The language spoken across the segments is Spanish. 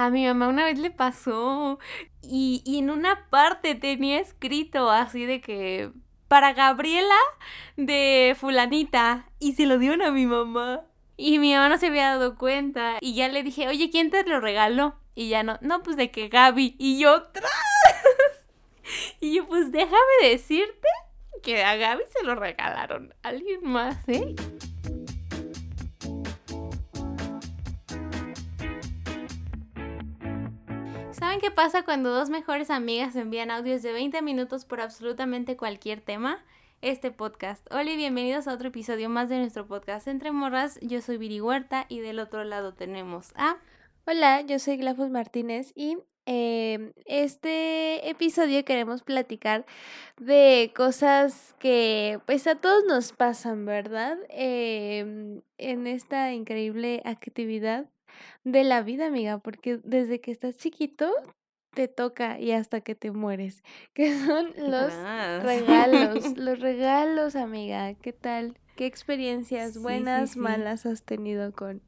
A mi mamá una vez le pasó y, en una parte tenía escrito así de que para Gabriela de fulanita y se lo dieron a mi mamá. Y mi mamá no se había dado cuenta y ya le dije, oye, ¿quién te lo regaló? Y ya no, no, pues de que Gaby. Y yo, ¡tras! Y yo, pues déjame decirte que a Gaby se lo regalaron alguien más, ¿eh? ¿Saben qué pasa cuando dos mejores amigas envían audios de 20 minutos por absolutamente cualquier tema? Este podcast. Hola y bienvenidos a otro episodio más de nuestro podcast Entre Morras. Yo soy Viri Huerta y del otro lado tenemos a... Hola, yo soy Glafos Martínez y eh, este episodio queremos platicar de cosas que pues a todos nos pasan, ¿verdad? Em, en esta increíble actividad de la vida, amiga, porque desde que estás chiquito te toca y hasta que te mueres, que son los regalos, los regalos, amiga, ¿qué tal? ¿Qué experiencias buenas, malas has tenido con,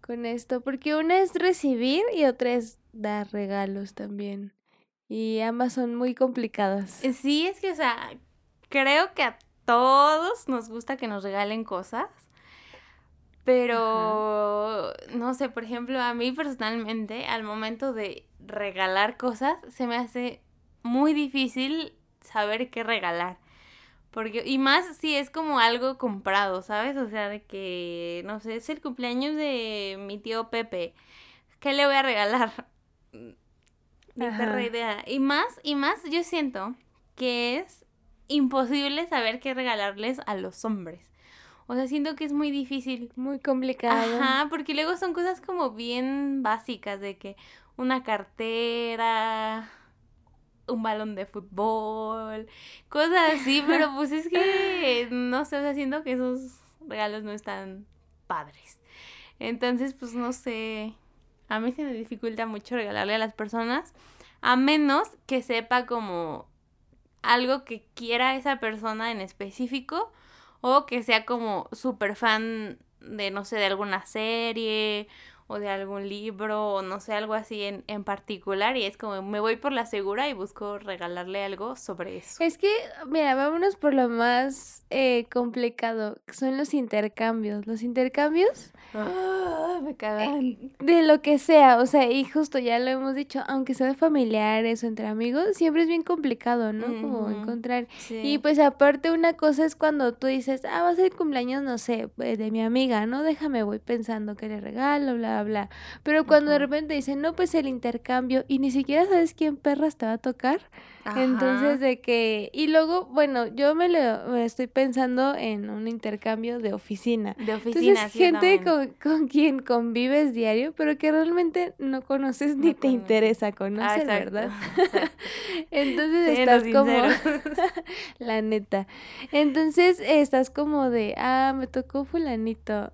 con esto? Porque una es recibir y otra es dar regalos también. Y ambas son muy complicadas. Sí, es que, o sea, creo que a todos nos gusta que nos regalen cosas. Pero, no sé, por ejemplo, a mí personalmente, al momento de regalar cosas, se me hace muy difícil saber qué regalar. Porque, y más si es como algo comprado, ¿sabes? O sea, de que, no sé, es el cumpleaños de mi tío Pepe. ¿Qué le voy a regalar? Ni idea. Y más, y más yo siento que es imposible saber qué regalarles a los hombres. O sea, siento que es muy difícil. Muy complicado. Ajá, porque luego son cosas como bien básicas de que una cartera, un balón de fútbol, cosas así, pero pues es que no sé, o sea, siento que esos regalos no están padres. Entonces, pues no sé, a mí se me dificulta mucho regalarle a las personas, a menos que sepa como algo que quiera esa persona en específico o que sea como súper fan de, no sé, de alguna serie o de algún libro o no sé, algo así en, en particular y es como me voy por la segura y busco regalarle algo sobre eso. Es que, mira, vámonos por lo más eh, complicado, que son los intercambios. Los intercambios Ah, me cagan. Eh, de lo que sea, o sea, y justo ya lo hemos dicho, aunque sea de familiares o entre amigos, siempre es bien complicado, ¿no? Como encontrar. Y pues aparte una cosa es cuando tú dices, ah, va a ser el cumpleaños, no sé, eh, de mi amiga, ¿no? Déjame, voy pensando que le regalo, bla, bla. Pero cuando de repente dicen, no, pues el intercambio, y ni siquiera sabes quién perras te va a tocar. Entonces, de que, y luego, bueno, yo me lo estoy pensando en un intercambio de oficina. De oficina. Entonces, gente con, quien convives diario, pero que realmente no conoces ni te interesa conocer, ah, ¿verdad? Entonces estás como, la neta. Entonces estás como de, ah, me tocó fulanito.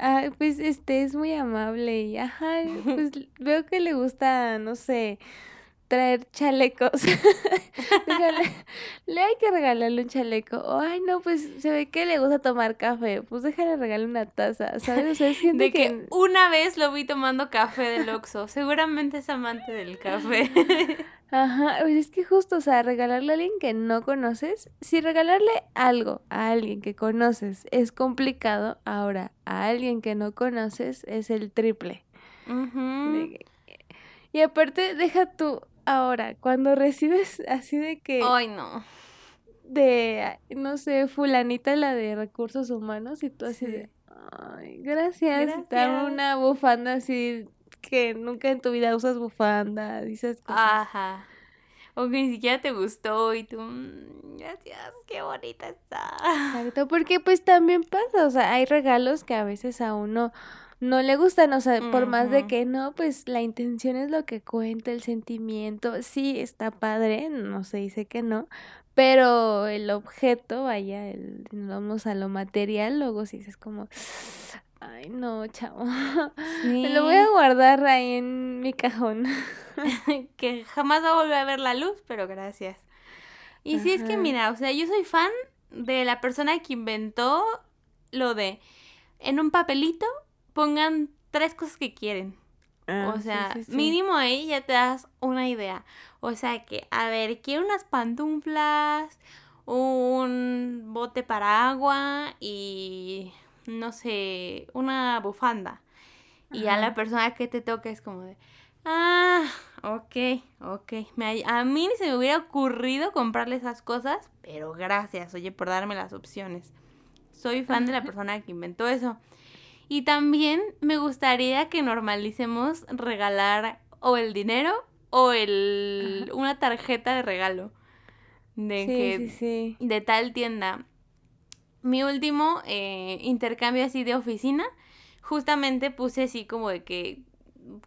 Ah, pues este es muy amable y ajá, pues veo que le gusta, no sé, traer chalecos. le hay que regalarle un chaleco. O, ay, no, pues se ve que le gusta tomar café. Pues déjale regalar una taza, ¿sabes? O sea, es gente de que... una vez lo vi tomando café del Oxxo. Seguramente es amante del café. Ajá, pues es que justo, o sea, regalarle a alguien que no conoces, si regalarle algo a alguien que conoces es complicado, ahora a alguien que no conoces es el triple. Y aparte, deja tú, Ahora, cuando recibes así de que... Ay, no. De, no sé, fulanita la de recursos humanos y tú así de... Ay, gracias. gracias. Te una bufanda así que nunca en tu vida usas bufanda, dices cosas. Ajá. O que ni siquiera te gustó y tú, mm, gracias, qué bonita está. Exacto, porque pues también pasa, o sea, hay regalos que a veces a uno no le gustan, o sea, por más de que no, pues la intención es lo que cuenta, el sentimiento, sí, está padre, no se dice que no, pero el objeto, vaya, el, vamos a lo material, luego sí es como, ay no, chavo, me lo voy a guardar ahí en mi cajón. que jamás va a volver a ver la luz, pero gracias. Y sí es que mira, o sea, yo soy fan de la persona que inventó lo de en un papelito pongan tres cosas que quieren. o ah, sea, mínimo ahí ya te das una idea. O sea que, a ver, quiero unas pantuflas, un bote para agua y, no sé, una bufanda. Y ya la persona que te toca es como de, ah, ok, ok. Me, a mí ni se me hubiera ocurrido comprarle esas cosas, pero gracias, oye, por darme las opciones. Soy fan de la persona que inventó eso. Y también me gustaría que normalicemos regalar o el dinero o el una tarjeta de regalo. De que de tal tienda. Mi último eh, intercambio así de oficina, justamente puse así como de que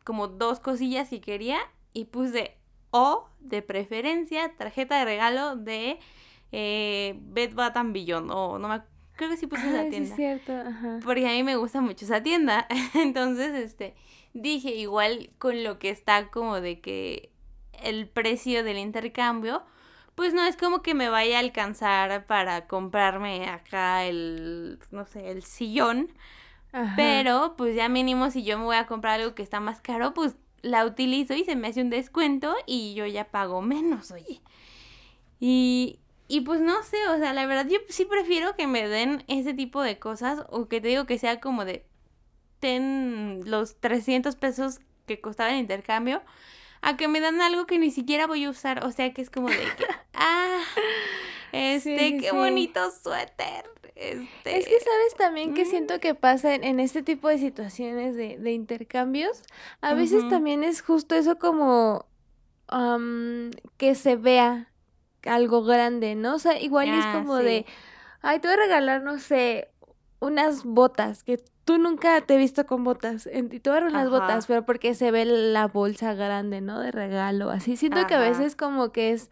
como dos cosillas que quería y puse o de preferencia tarjeta de regalo de eh, Bed Bath Beyond o no me creo que sí puse esa tienda. Sí, es cierto, Porque a mí me gusta mucho esa tienda. Entonces, este, dije, igual con lo que está como de que el precio del intercambio, pues no es como que me vaya a alcanzar para comprarme acá el, no sé, el sillón. Pero, pues ya mínimo si yo me voy a comprar algo que está más caro, pues la utilizo y se me hace un descuento y yo ya pago menos, oye. Y, y pues no sé, o sea, la verdad yo sí prefiero que me den ese tipo de cosas o que te digo que sea como de ten los 300 pesos que costaba el intercambio a que me dan algo que ni siquiera voy a usar, o sea, que es como de que ah este qué bonito suéter. Este... Es que sabes también que siento que pasa en, este tipo de situaciones de, de intercambios. A veces también es justo eso como que se vea algo grande, ¿no? O sea, igual es ah, como de, ay, te voy a regalar, no sé, unas botas, que tú nunca te he visto con botas, y te voy a regalar unas botas, pero porque se ve la bolsa grande, ¿no? De regalo, así. Siento que a veces como que es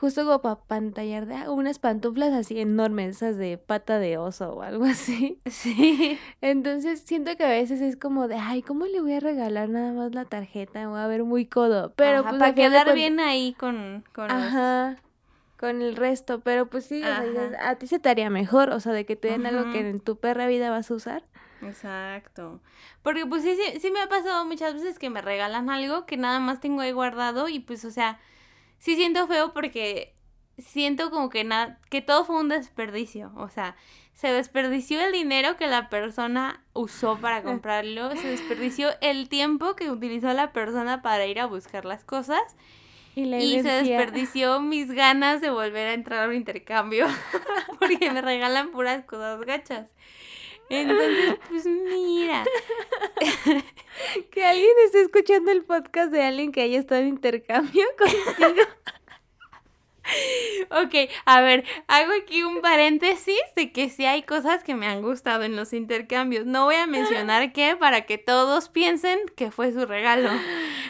justo como para pantallar de ah, unas pantuflas así enormes, esas de pata de oso o algo así. Sí. Entonces siento que a veces es como de, ay, ¿cómo le voy a regalar nada más la tarjeta? Voy a ver muy codo. Pero pues, para quedar bien ahí con, con Ajá con el resto, pero pues sí, a ti se te haría mejor, o sea, de que te den algo que en tu perra vida vas a usar. Exacto. Porque pues sí, sí, sí me ha pasado muchas veces que me regalan algo que nada más tengo ahí guardado y pues, o sea, sí siento feo porque siento como que nada, que todo fue un desperdicio, o sea, se desperdició el dinero que la persona usó para comprarlo, se desperdició el tiempo que utilizó la persona para ir a buscar las cosas y, se desperdició mis ganas de volver a entrar a un intercambio porque me regalan puras cosas gachas. Entonces, pues mira. que alguien esté escuchando el podcast de alguien que haya estado en intercambio contigo. Ok, a ver, hago aquí un paréntesis de que sí hay cosas que me han gustado en los intercambios. No voy a mencionar qué para que todos piensen que fue su regalo.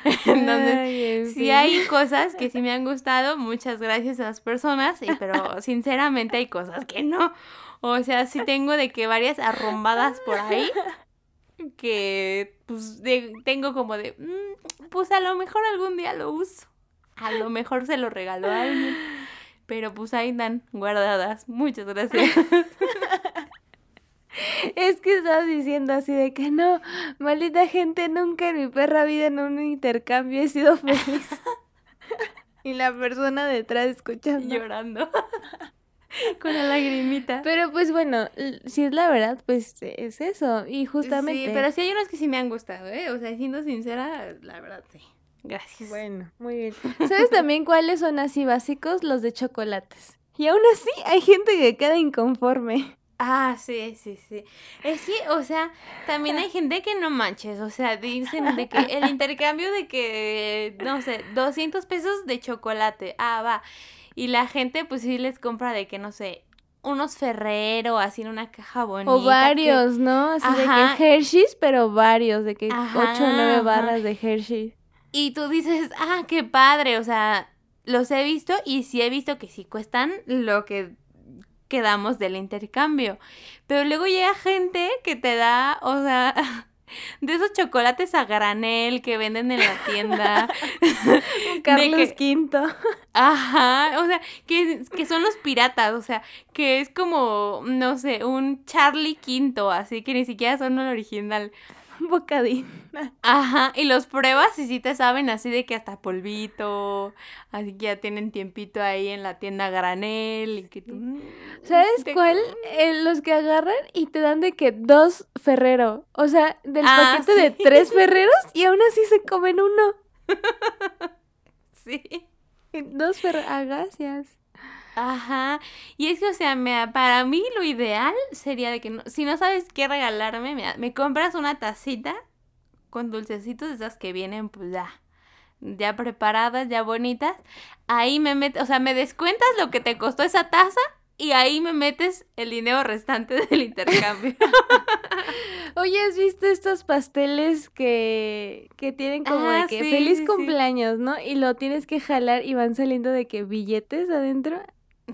Entonces, sí hay cosas que sí me han gustado. Muchas gracias a las personas, pero sinceramente hay cosas que no. O sea, sí tengo de que varias arrombadas por ahí que pues tengo como de, mm, pues a lo mejor algún día lo uso. A lo mejor se lo regaló a alguien. Pero pues ahí dan guardadas. Muchas gracias. Es que estabas diciendo así de que no, maldita gente, nunca en mi perra vida en un intercambio he sido feliz. y la persona detrás escuchando. Llorando. Con la lagrimita. Pero pues bueno, si es la verdad, pues es eso. Y justamente. Sí, pero sí hay unos que sí me han gustado, ¿eh? O sea, siendo sincera, la verdad sí. Gracias. Bueno, muy bien. ¿Sabes también cuáles son así básicos? Los de chocolates. Y aún así hay gente que queda inconforme. Ah, sí, sí, sí. Es que, o sea, también hay gente que no manches, o sea, dicen de que el intercambio de que, no sé, 200 pesos de chocolate, ah, va. Y la gente pues sí les compra de que, no sé, unos Ferrero, así en una caja bonita. O varios, ¿no? Así de que Hershey's, pero varios, de que 8 o 9 barras de Hershey's. Y tú dices, ah, qué padre, o sea, los he visto y sí he visto que sí cuestan lo que quedamos del intercambio. Pero luego llega gente que te da, o sea, de esos chocolates a granel que venden en la tienda. Carlos Quinto. Ajá, o sea, que, que son los piratas, o sea, que es como, no sé, un Charlie Quinto, así que ni siquiera son el original. un bocadín. Ajá, y los pruebas y sí te saben así de que hasta polvito, así que ya tienen tiempito ahí en la tienda granel y que tú... mm, ¿Sabes te- cuál? Eh, los que agarran y te dan de que dos Ferrero. O sea, del Ah, paquete de tres Ferreros y aún así se comen uno. Sí. Dos Ferreros. Ah, gracias. Ajá. Y es que, o sea, me- para mí lo ideal sería de que no- si no sabes qué regalarme, me, me compras una tacita con dulcecitos de esas que vienen, pues ya, ya preparadas, ya bonitas. Ahí me metes, o sea, me descuentas lo que te costó esa taza y ahí me metes el dinero restante del intercambio. Oye, ¿has visto estos pasteles que, que tienen como Ah, de que sí, feliz sí, sí. cumpleaños, ¿no? Y lo tienes que jalar y van saliendo de que billetes adentro.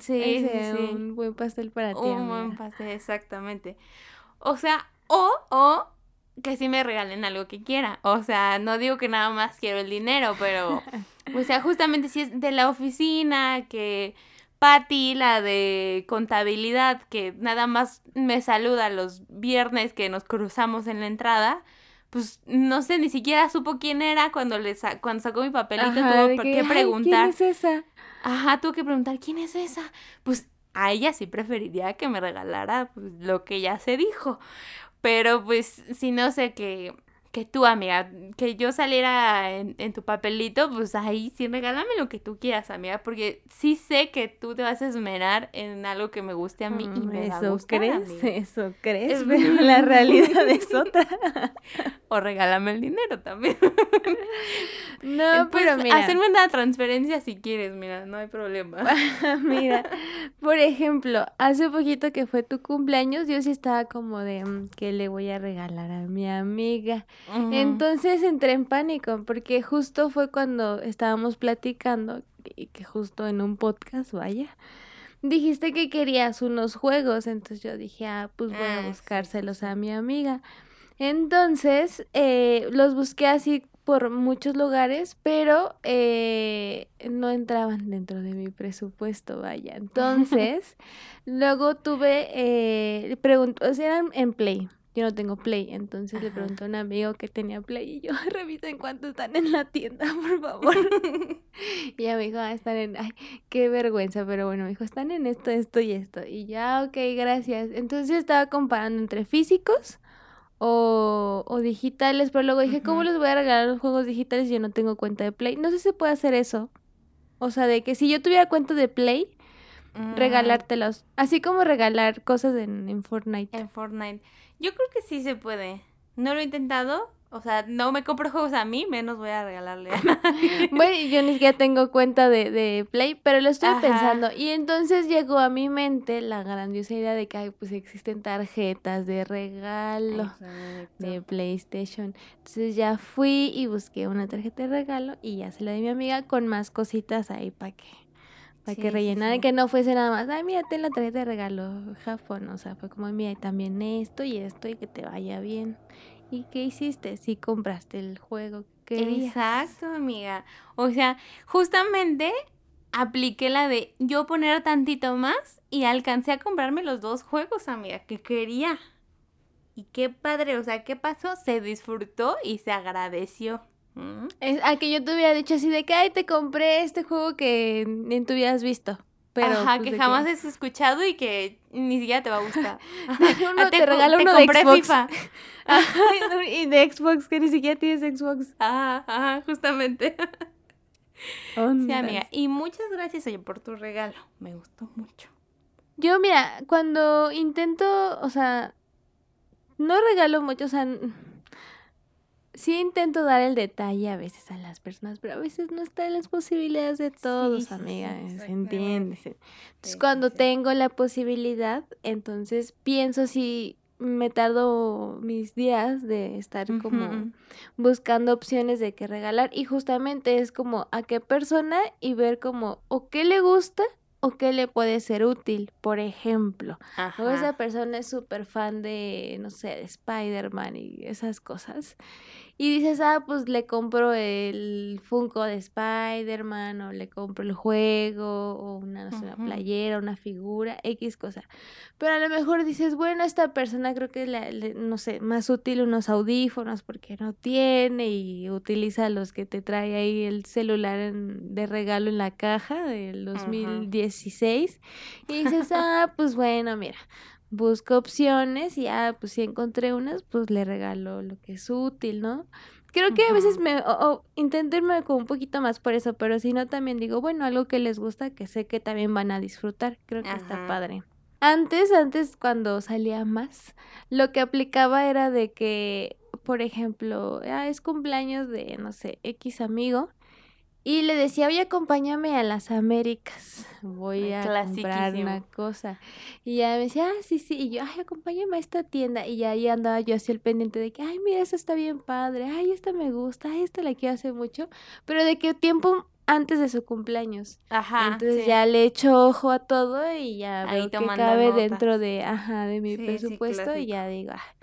Sí, Ese, sí, sí. un buen pastel para ti, Un buen pastel, exactamente. O sea, o, o que sí me regalen algo que quiera. O sea, no digo que nada más quiero el dinero, pero, o sea, justamente si es de la oficina, que Patty, la de contabilidad, que nada más me saluda los viernes que nos cruzamos en la entrada. Pues no sé, ni siquiera supo quién era cuando le sa- cuando sacó mi papelito, tuvo que, qué "Ay, preguntar. ¿Quién es esa? Ajá, tuve que preguntar, ¿quién es esa? Pues a ella sí preferiría que me regalara pues, lo que ya se dijo. Pero pues si no sé que, que tú, amiga, que yo saliera en, en tu papelito, pues ahí sí regálame lo que tú quieras, amiga, porque sí sé que tú te vas a esmerar en algo que me guste a mí y me Eso gustar, crees, amiga. eso crees, Es- pero la realidad es otra. O regálame el dinero también. No, pero mira, Hacerme una transferencia si quieres, mira, no hay problema. mira, por ejemplo, hace poquito que fue tu cumpleaños, yo sí estaba como de, mm, ¿qué le voy a regalar a mi amiga? Entonces entré en pánico porque justo fue cuando estábamos platicando y que justo en un podcast, vaya, dijiste que querías unos juegos, entonces yo dije, ah, pues voy Ah, a sí, buscárselos a mi amiga. Entonces, eh, los busqué así por muchos lugares, pero eh, no entraban dentro de mi presupuesto, vaya. Entonces, luego tuve, eh, preguntó, o sea, eran en Play. Yo no tengo Play, entonces le pregunté a un amigo que tenía Play y yo, revisen cuánto están en la tienda, por favor. Y ella me dijo, ah, están en, ay, qué vergüenza, pero bueno, me dijo, están en esto, esto y esto. Y ya, ok, gracias. Entonces yo estaba comparando entre físicos o, o digitales, pero luego dije, ¿cómo les voy a regalar los juegos digitales si yo no tengo cuenta de Play? No sé si se puede hacer eso. O sea, de que si yo tuviera cuenta de Play, Mm, regalártelos. Así como regalar cosas en, en Fortnite. En Fortnite. Yo creo que sí se puede. No lo he intentado. O sea, no me compro juegos a mí, menos voy a regalarle a nadie. Bueno, yo ni siquiera tengo cuenta de, de Play, pero lo estoy Ajá. pensando. Y entonces llegó a mi mente la grandiosa idea de que pues existen tarjetas de regalo de PlayStation. Entonces ya fui y busqué una tarjeta de regalo y ya se la di a mi amiga con más cositas ahí para que para Sí, que rellenara sí. que no fuese nada más, ay, mira, ten la tarjeta de regalo, Japón, o sea, fue como, mira, y también esto y esto y que te vaya bien. ¿Y qué hiciste? Sí compraste el juego que. Exacto, amiga. O sea, justamente apliqué la de yo poner tantito más y alcancé a comprarme los dos juegos, amiga, que quería. Y qué padre, o sea, ¿qué pasó? Se disfrutó y se agradeció. ¿Mm? Es, a que yo te hubiera dicho así de que, ay, te compré este juego que ni tú hubieras visto. Pero, Ajá, pues, que jamás has escuchado y que ni siquiera te va a gustar. Uno Ah, te, co- regala te uno de compré Xbox. FIFA. Ajá, y de Xbox, que ni siquiera tienes Xbox. Ajá, ajá, justamente. Sí, amiga. Y muchas gracias, oye, por tu regalo. Me gustó mucho. Yo, mira, cuando intento, o sea, no regalo mucho, o sea, sí intento dar el detalle a veces a las personas, pero a veces no están las posibilidades de todos, sí, sí, amiga, ¿se exactamente. entiende? se- Sí, Entonces, cuando tengo la posibilidad, entonces pienso si me tardo mis días de estar como buscando opciones de qué regalar y justamente es como a qué persona y ver como o qué le gusta o qué le puede ser útil, por ejemplo. O esa persona es súper fan de, no sé, de Spider-Man y esas cosas. Y dices, ah, pues le compro el Funko de Spider-Man o le compro el juego o una, no sé, una playera, una figura, X cosa. Pero a lo mejor dices, bueno, esta persona creo que le- no sé, más útil unos audífonos porque no tiene y utiliza los que te trae ahí el celular en- de regalo en la caja del 2016. Y dices, ah, pues bueno, mira, busco opciones y ah, pues si encontré unas, pues le regalo lo que es útil, ¿no? Creo que a veces me, o, o intento irme como un poquito más por eso, pero si no también digo, bueno, algo que les gusta, que sé que también van a disfrutar, creo que está padre. Antes, antes cuando salía más, lo que aplicaba era de que, por ejemplo, ah, es cumpleaños de, no sé, X amigo, y le decía, oye, acompáñame a las Américas, voy a comprar una cosa. Y ya me decía, ah, sí, sí, y yo, ay, acompáñame a esta tienda. Y ya ahí andaba yo así al pendiente de que, ay, mira, esta está bien padre, ay, esta me gusta, ay, esta la quiero hace mucho, pero de qué tiempo antes de su cumpleaños. Ajá, Entonces sí. ya le echo ojo a todo y ya Ahí veo que cabe dentro de, ajá, de mi Sí, sí, presupuesto y ya digo, ah,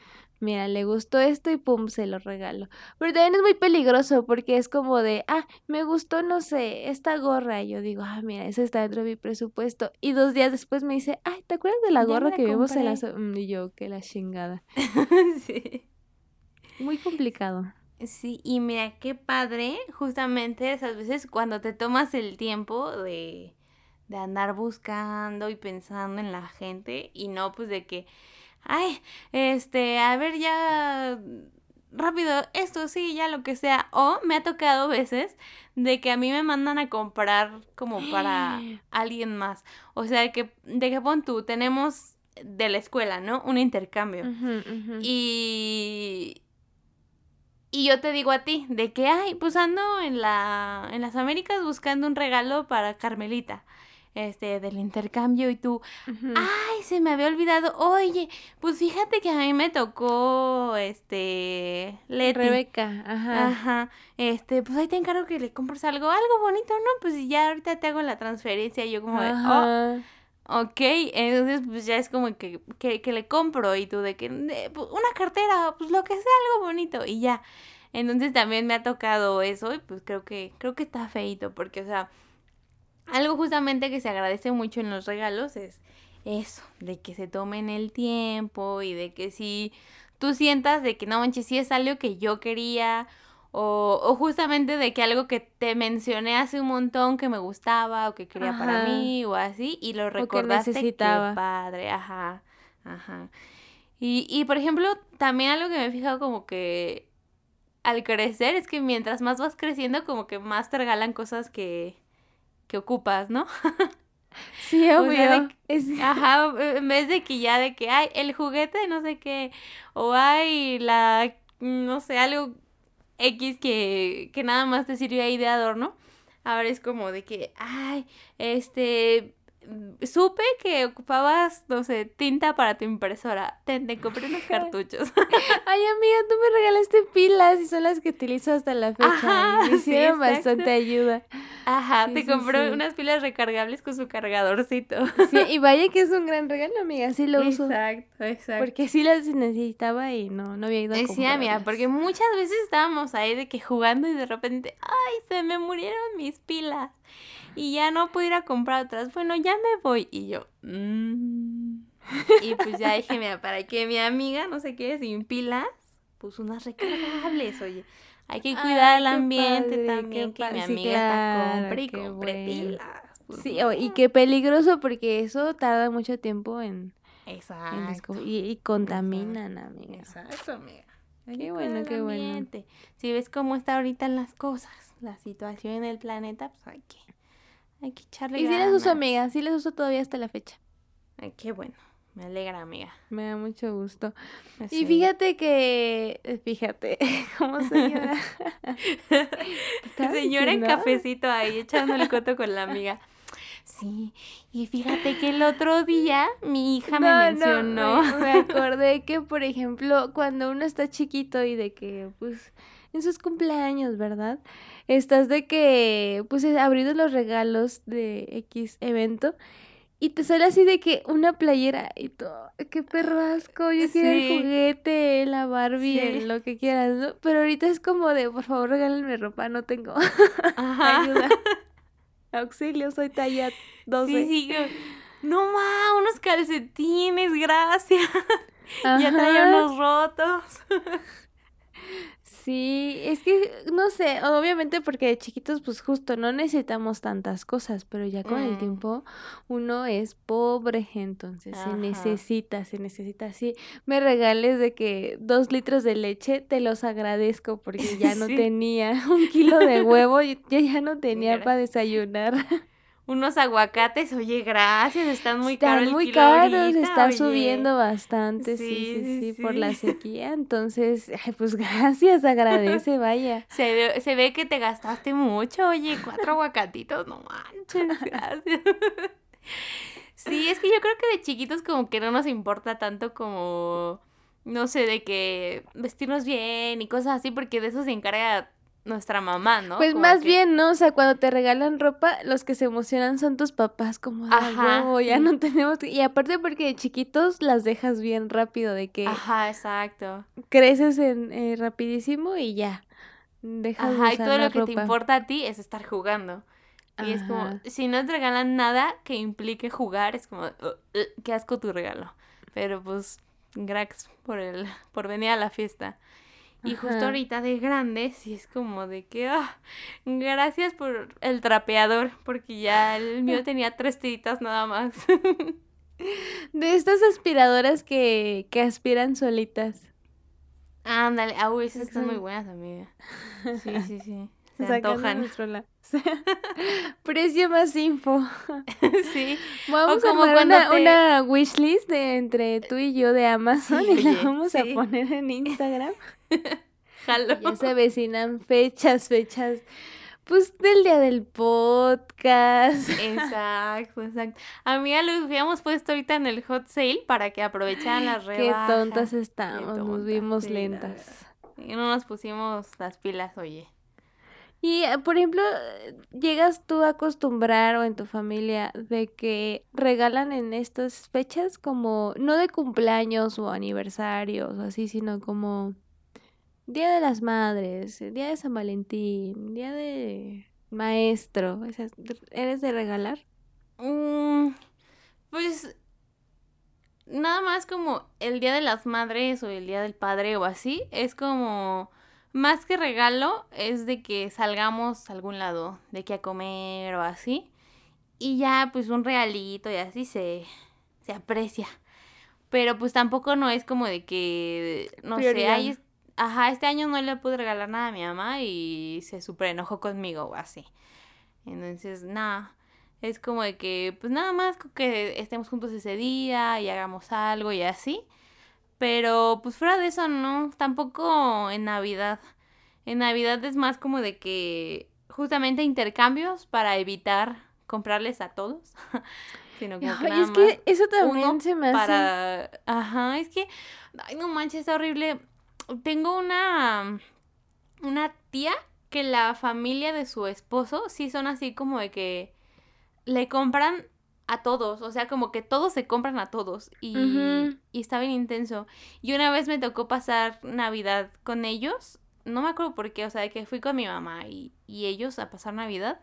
mira, le gustó esto y pum, se lo regalo. Pero también es muy peligroso porque es como de, ah, me gustó, no sé, esta gorra. Y yo digo, ah, mira, esa está dentro de mi presupuesto. Y dos días después me dice, ay, ¿te acuerdas de la gorra la que vimos en la... so-?" Mm, Y yo, que la chingada. Sí. Muy complicado. Sí, y mira qué padre, justamente esas veces cuando te tomas el tiempo de, de andar buscando y pensando en la gente y no pues de que, ay, este, a ver ya rápido, esto sí, ya lo que sea. O me ha tocado veces de que a mí me mandan a comprar como para alguien más. O sea, de que, de que pon tú, tenemos de la escuela, ¿no? Un intercambio. Y, y yo te digo a ti, de que, ay, pues ando en, la, en las Américas buscando un regalo para Carmelita, este, del intercambio, y tú, ay, se me había olvidado, oye, pues fíjate que a mí me tocó, este, Leti. Rebeca, ajá. Ajá, este, pues ahí te encargo que le compres algo, algo bonito, ¿no? Pues ya ahorita te hago la transferencia, y yo como de, oh. Ok, entonces pues ya es como que, que, que le compro y tú de que de, pues, una cartera, pues lo que sea, algo bonito y ya. Entonces también me ha tocado eso y pues creo que creo que está feito porque o sea, algo justamente que se agradece mucho en los regalos es eso, de que se tomen el tiempo y de que si tú sientas de que no manches, si es algo que yo quería o, o justamente de que algo que te mencioné hace un montón que me gustaba o que quería para mí o así y lo O que recordaste, qué necesitaba. padre, ajá, ajá. Y, y por ejemplo, también algo que me he fijado como que al crecer es que mientras más vas creciendo como que más te regalan cosas que, que ocupas, ¿no? Sí, de obvio. Es... Ajá, en vez de que ya de que hay el juguete no sé qué, o hay la, no sé, algo X que, que nada más te sirve ahí de adorno. Ahora es como de que, ay, este, supe que ocupabas, no sé, tinta para tu impresora. Ten, te compré unos cartuchos. Ay, amiga, tú me regalaste pilas y son las que utilizo hasta la fecha. Ajá, me hicieron bastante ayuda. Ajá, Sí, te sí, compré unas pilas recargables con su cargadorcito. Sí, y vaya que es un gran regalo, amiga. Sí lo uso. Exacto, exacto. Porque sí las necesitaba y no, no había ido a Eh, Sí, amiga, porque muchas veces estábamos ahí de que jugando y de repente, ay, se me murieron mis pilas y ya no puedo ir a comprar otras. Bueno, ya me voy. Y yo, "Mm". y pues ya dije, mira, para que mi amiga no se quede sin pilas, pues unas recargables, oye. Hay que cuidar Ay, el ambiente padre, también, que mi amiga claro, compre y compre bueno. pilas. pues, Sí, o- y qué peligroso porque eso tarda mucho tiempo en, Exacto. y, y contaminan, amiga. Exacto, amiga. Qué bueno, qué bueno. Si ves cómo está ahorita las cosas, la situación en el planeta, pues hay que, hay que echarle Y sí las uso, amiga, sí las uso todavía hasta la fecha. Ay, qué bueno. Me alegra, amiga. Me da mucho gusto. Sí. Y fíjate que, eh, fíjate, como señora. Señora en cafecito ahí echando el coto con la amiga. Sí, y fíjate que el otro día mi hija me No, no, mencionó. me, me acordé que, por ejemplo, cuando uno está chiquito y de que, pues, en sus cumpleaños, ¿verdad? Estás de que, pues, he abrido los regalos de X evento y te sale así de que una playera y todo, qué perrasco, yo quiero el juguete, la Barbie, Sí. el lo que quieras, ¿no? Pero ahorita es como de, por favor, regálenme ropa, no tengo. Ajá. Ayuda. Auxilio, soy talla 12. Sí, sí. yo, No ma, unos calcetines, gracias. Ya traía Ajá. unos rotos. Sí, es que no sé, obviamente porque de chiquitos pues justo no necesitamos tantas cosas, pero ya con el Mm. tiempo uno es pobre, entonces se necesita, se necesita así. Me regales de que dos litros de leche, te los agradezco porque ya no Sí. tenía un kilo de huevo, yo ya no tenía para desayunar. Unos aguacates, oye, gracias, están muy Están caros el muy caros, ahorita, está oye. subiendo bastante, sí, Sí, sí, sí, sí, por la sequía. Entonces, pues gracias, agradece, vaya. Se ve, se ve que te gastaste mucho, oye, cuatro aguacatitos, no manches, gracias. Sí, es que yo creo que de chiquitos como que no nos importa tanto como, no sé, de que vestirnos bien y cosas así, porque de eso se encarga nuestra mamá, ¿no? Pues Como más que- bien, ¿no? O sea, cuando te regalan ropa, los que se emocionan son tus papás, como de "A Ajá, huevo, ya no tenemos. que-". Y aparte porque de chiquitos las dejas bien rápido, de que Ajá, exacto. creces en eh, rapidísimo y ya. Dejas de Ajá, y usar todo la lo que te importa a ti es estar jugando. Y es como, si no te regalan nada que implique jugar, es como, "Uh, uh, qué asco tu regalo. Pero pues, gracias por el, por venir a la fiesta. Y justo Ajá. ahorita de grande, sí es como de que, ah, gracias por el trapeador, porque ya el mío tenía tres tiritas nada más. De estas aspiradoras que, que aspiran solitas. Ándale, ah, esas están muy buenas, amiga. Sí, sí, sí. Se antojan. Precio más info. Sí. Vamos a como armar cuando una, te- una wishlist de entre tú y yo de Amazon Sí, y la oye, vamos a poner en Instagram. Jalo. Ya se avecinan fechas, fechas. Pues del día del podcast. Exacto, exacto. A mí ya lo habíamos puesto ahorita en el hot sale para que aprovecharan las Qué rebajas. tontas estamos, nos tontas, vimos sí, lentas. Y no nos pusimos las pilas, oye. Y, eh, por ejemplo, ¿llegas tú a acostumbrar o en tu familia de que regalan en estas fechas como, no de cumpleaños o aniversarios o así, sino como Día de las Madres, eh, Día de San Valentín, Día de Maestro? ¿Eres de regalar? Mm, pues nada más como el Día de las Madres o el Día del Padre o así, es como más que regalo, es de que salgamos a algún lado, de que a comer o así. Y ya pues un regalito y así se, se aprecia. Pero pues tampoco no es como de que, no sé, Prioridad. ay, es- ajá, este año no le pude regalar nada a mi mamá y se super enojó conmigo o así. Entonces, nada, es como de que, pues nada más que estemos juntos ese día y hagamos algo y así. Pero pues fuera de eso, no, tampoco en Navidad. En Navidad es más como de que justamente intercambios para evitar comprarles a todos. Sino como que Ay, nada es que eso también se me hace... para... Ajá, es que, ay, no manches, está horrible. Tengo una, una tía que la familia de su esposo sí son así como de que le compran a todos, o sea, como que todos se compran a todos y, y está bien intenso. Y una vez me tocó pasar Navidad con ellos, no me acuerdo por qué, o sea, de que fui con mi mamá y, y ellos a pasar Navidad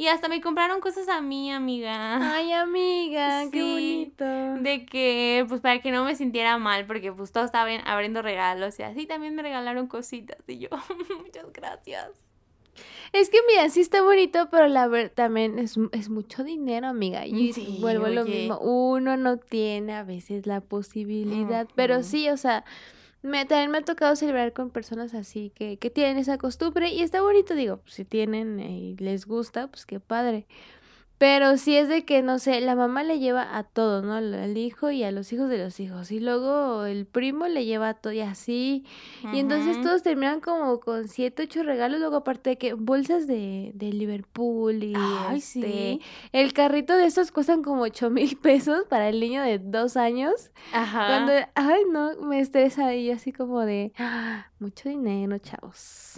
y hasta me compraron cosas a mí, amiga. Ay, amiga, qué bonito. De que, pues para que no me sintiera mal, porque pues todos estaban abriendo regalos y así también me regalaron cositas y yo, muchas gracias. Es que mira, sí está bonito, pero la verdad también es, es mucho dinero, amiga. Y Sí, vuelvo a lo oye. mismo. Uno no tiene a veces la posibilidad, pero sí, o sea, me, también me ha tocado celebrar con personas así que, que tienen esa costumbre y está bonito, digo, si tienen eh, y les gusta, pues qué padre. Pero sí es de que, no sé, la mamá le lleva a todo, ¿no? Al hijo y a los hijos de los hijos. Y luego el primo le lleva a todo y así. Y entonces todos terminan como con siete, ocho regalos, luego aparte de que bolsas de, de Liverpool y Ay, este, sí. el carrito de estos cuestan como ocho mil pesos para el niño de dos años. Ajá. Cuando, ay no, me estresa y yo así como de, "Ah, mucho dinero, chavos.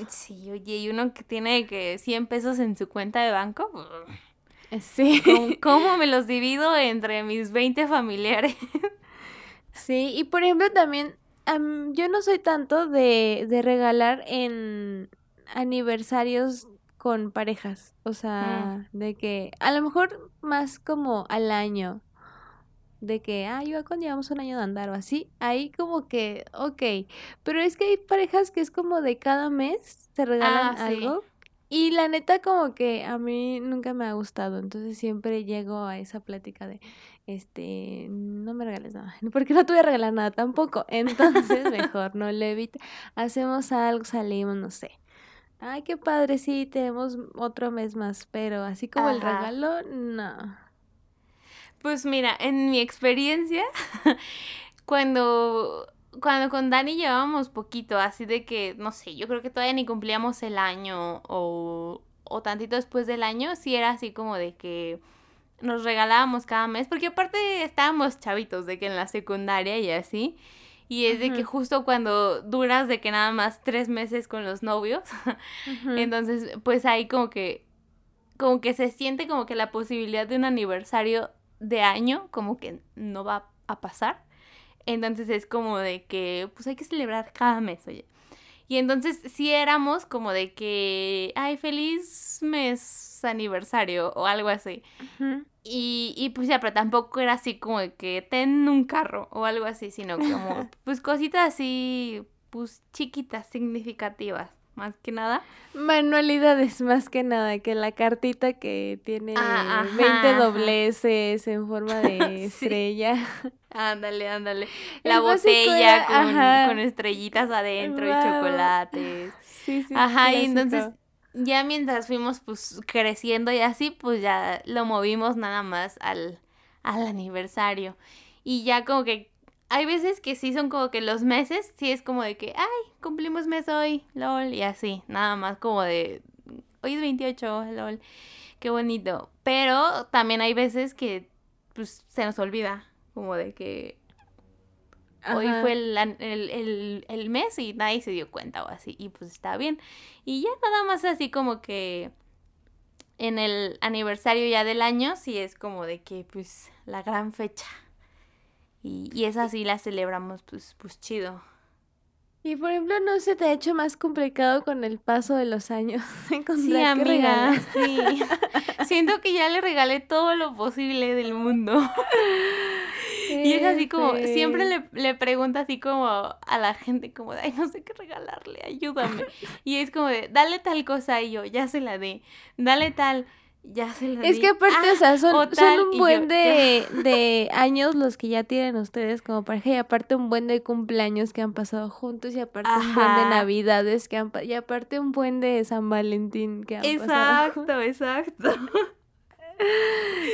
Sí, oye, y uno que tiene que 100 pesos en su cuenta de banco. Sí. ¿Cómo, me los divido entre mis 20 familiares? Sí, y por ejemplo también, yo no soy tanto de, de regalar en aniversarios con parejas. O sea, mm. de que a lo mejor más como al año. De que, ah, yo cuando llevamos un año de andar o así, ahí como que, ok. Pero es que hay parejas que es como de cada mes se regalan ah, algo. Y la neta como que a mí nunca me ha gustado. Entonces siempre llego a esa plática de, este, no me regales nada. Porque no te voy a regalar nada tampoco. Entonces mejor no le evita. Hacemos algo, salimos, no sé ay, qué padre, sí, tenemos otro mes más, pero así como el regalo, no. Pues mira, en mi experiencia, cuando, cuando con Dani llevábamos poquito, así de que, no sé, yo creo que todavía ni cumplíamos el año o, o tantito después del año, sí era así como de que nos regalábamos cada mes, porque aparte estábamos chavitos, de que en la secundaria y así. Y es de que justo cuando duras de que nada más tres meses con los novios, entonces pues ahí como que, como que se siente como que la posibilidad de un aniversario de año como que no va a pasar. Entonces es como de que pues hay que celebrar cada mes, oye. Y entonces sí éramos como de que, ay, feliz mes aniversario o algo así. y, y pues ya, pero tampoco era así como de que ten un carro o algo así, sino como pues cositas así, pues chiquitas, significativas más que nada. Manualidades, más que nada, que la cartita que tiene 20 ah, dobleces en forma de estrella. Ándale, ándale. La botella con, estrellitas adentro y chocolates. Sí, sí. Ajá, y entonces ya mientras fuimos pues creciendo y así, pues ya lo movimos nada más al, al aniversario. Y ya como que hay veces que sí son como que los meses, sí es como de que, ay, cumplimos mes hoy, lol, y así, nada más como de, hoy es 28, lol, qué bonito. Pero también hay veces que, pues, se nos olvida, como de que hoy fue el, el, el, mes y nadie se dio cuenta o así, y pues está bien. Y ya nada más así como que en el aniversario ya del año, sí es como de que, pues, la gran fecha. Y, y esa sí la celebramos, pues, pues chido. Y por ejemplo, ¿no se te ha hecho más complicado con el paso de los años encontrar sí, amiga, sí. Siento que ya le regalé todo lo posible del mundo. Y es así como, siempre le, le pregunto así como a la gente como ay, no sé qué regalarle, ayúdame. Y es como de, dale tal cosa y yo, ya se la di. Dale tal, ya se Es que aparte, o sea, son, un buen de, de, años los que ya tienen ustedes como pareja y aparte un buen de cumpleaños que han pasado juntos y aparte un buen de navidades que han y aparte un buen de San Valentín que han pasado. Exacto, exacto.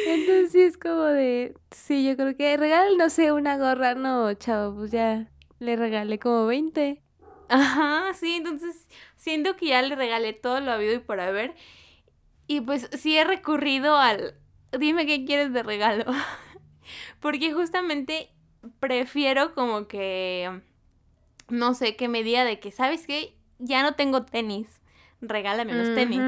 Entonces sí es como de, sí, yo creo que regal, no sé, una gorra, no, chavo, pues ya le regalé como 20. Ajá, sí, entonces siento que ya le regalé todo lo habido y por haber. Y pues sí he recurrido al, dime qué quieres de regalo. Porque justamente prefiero como que, no sé, que me diga de que, ¿sabes qué? Ya no tengo tenis, regálame los tenis.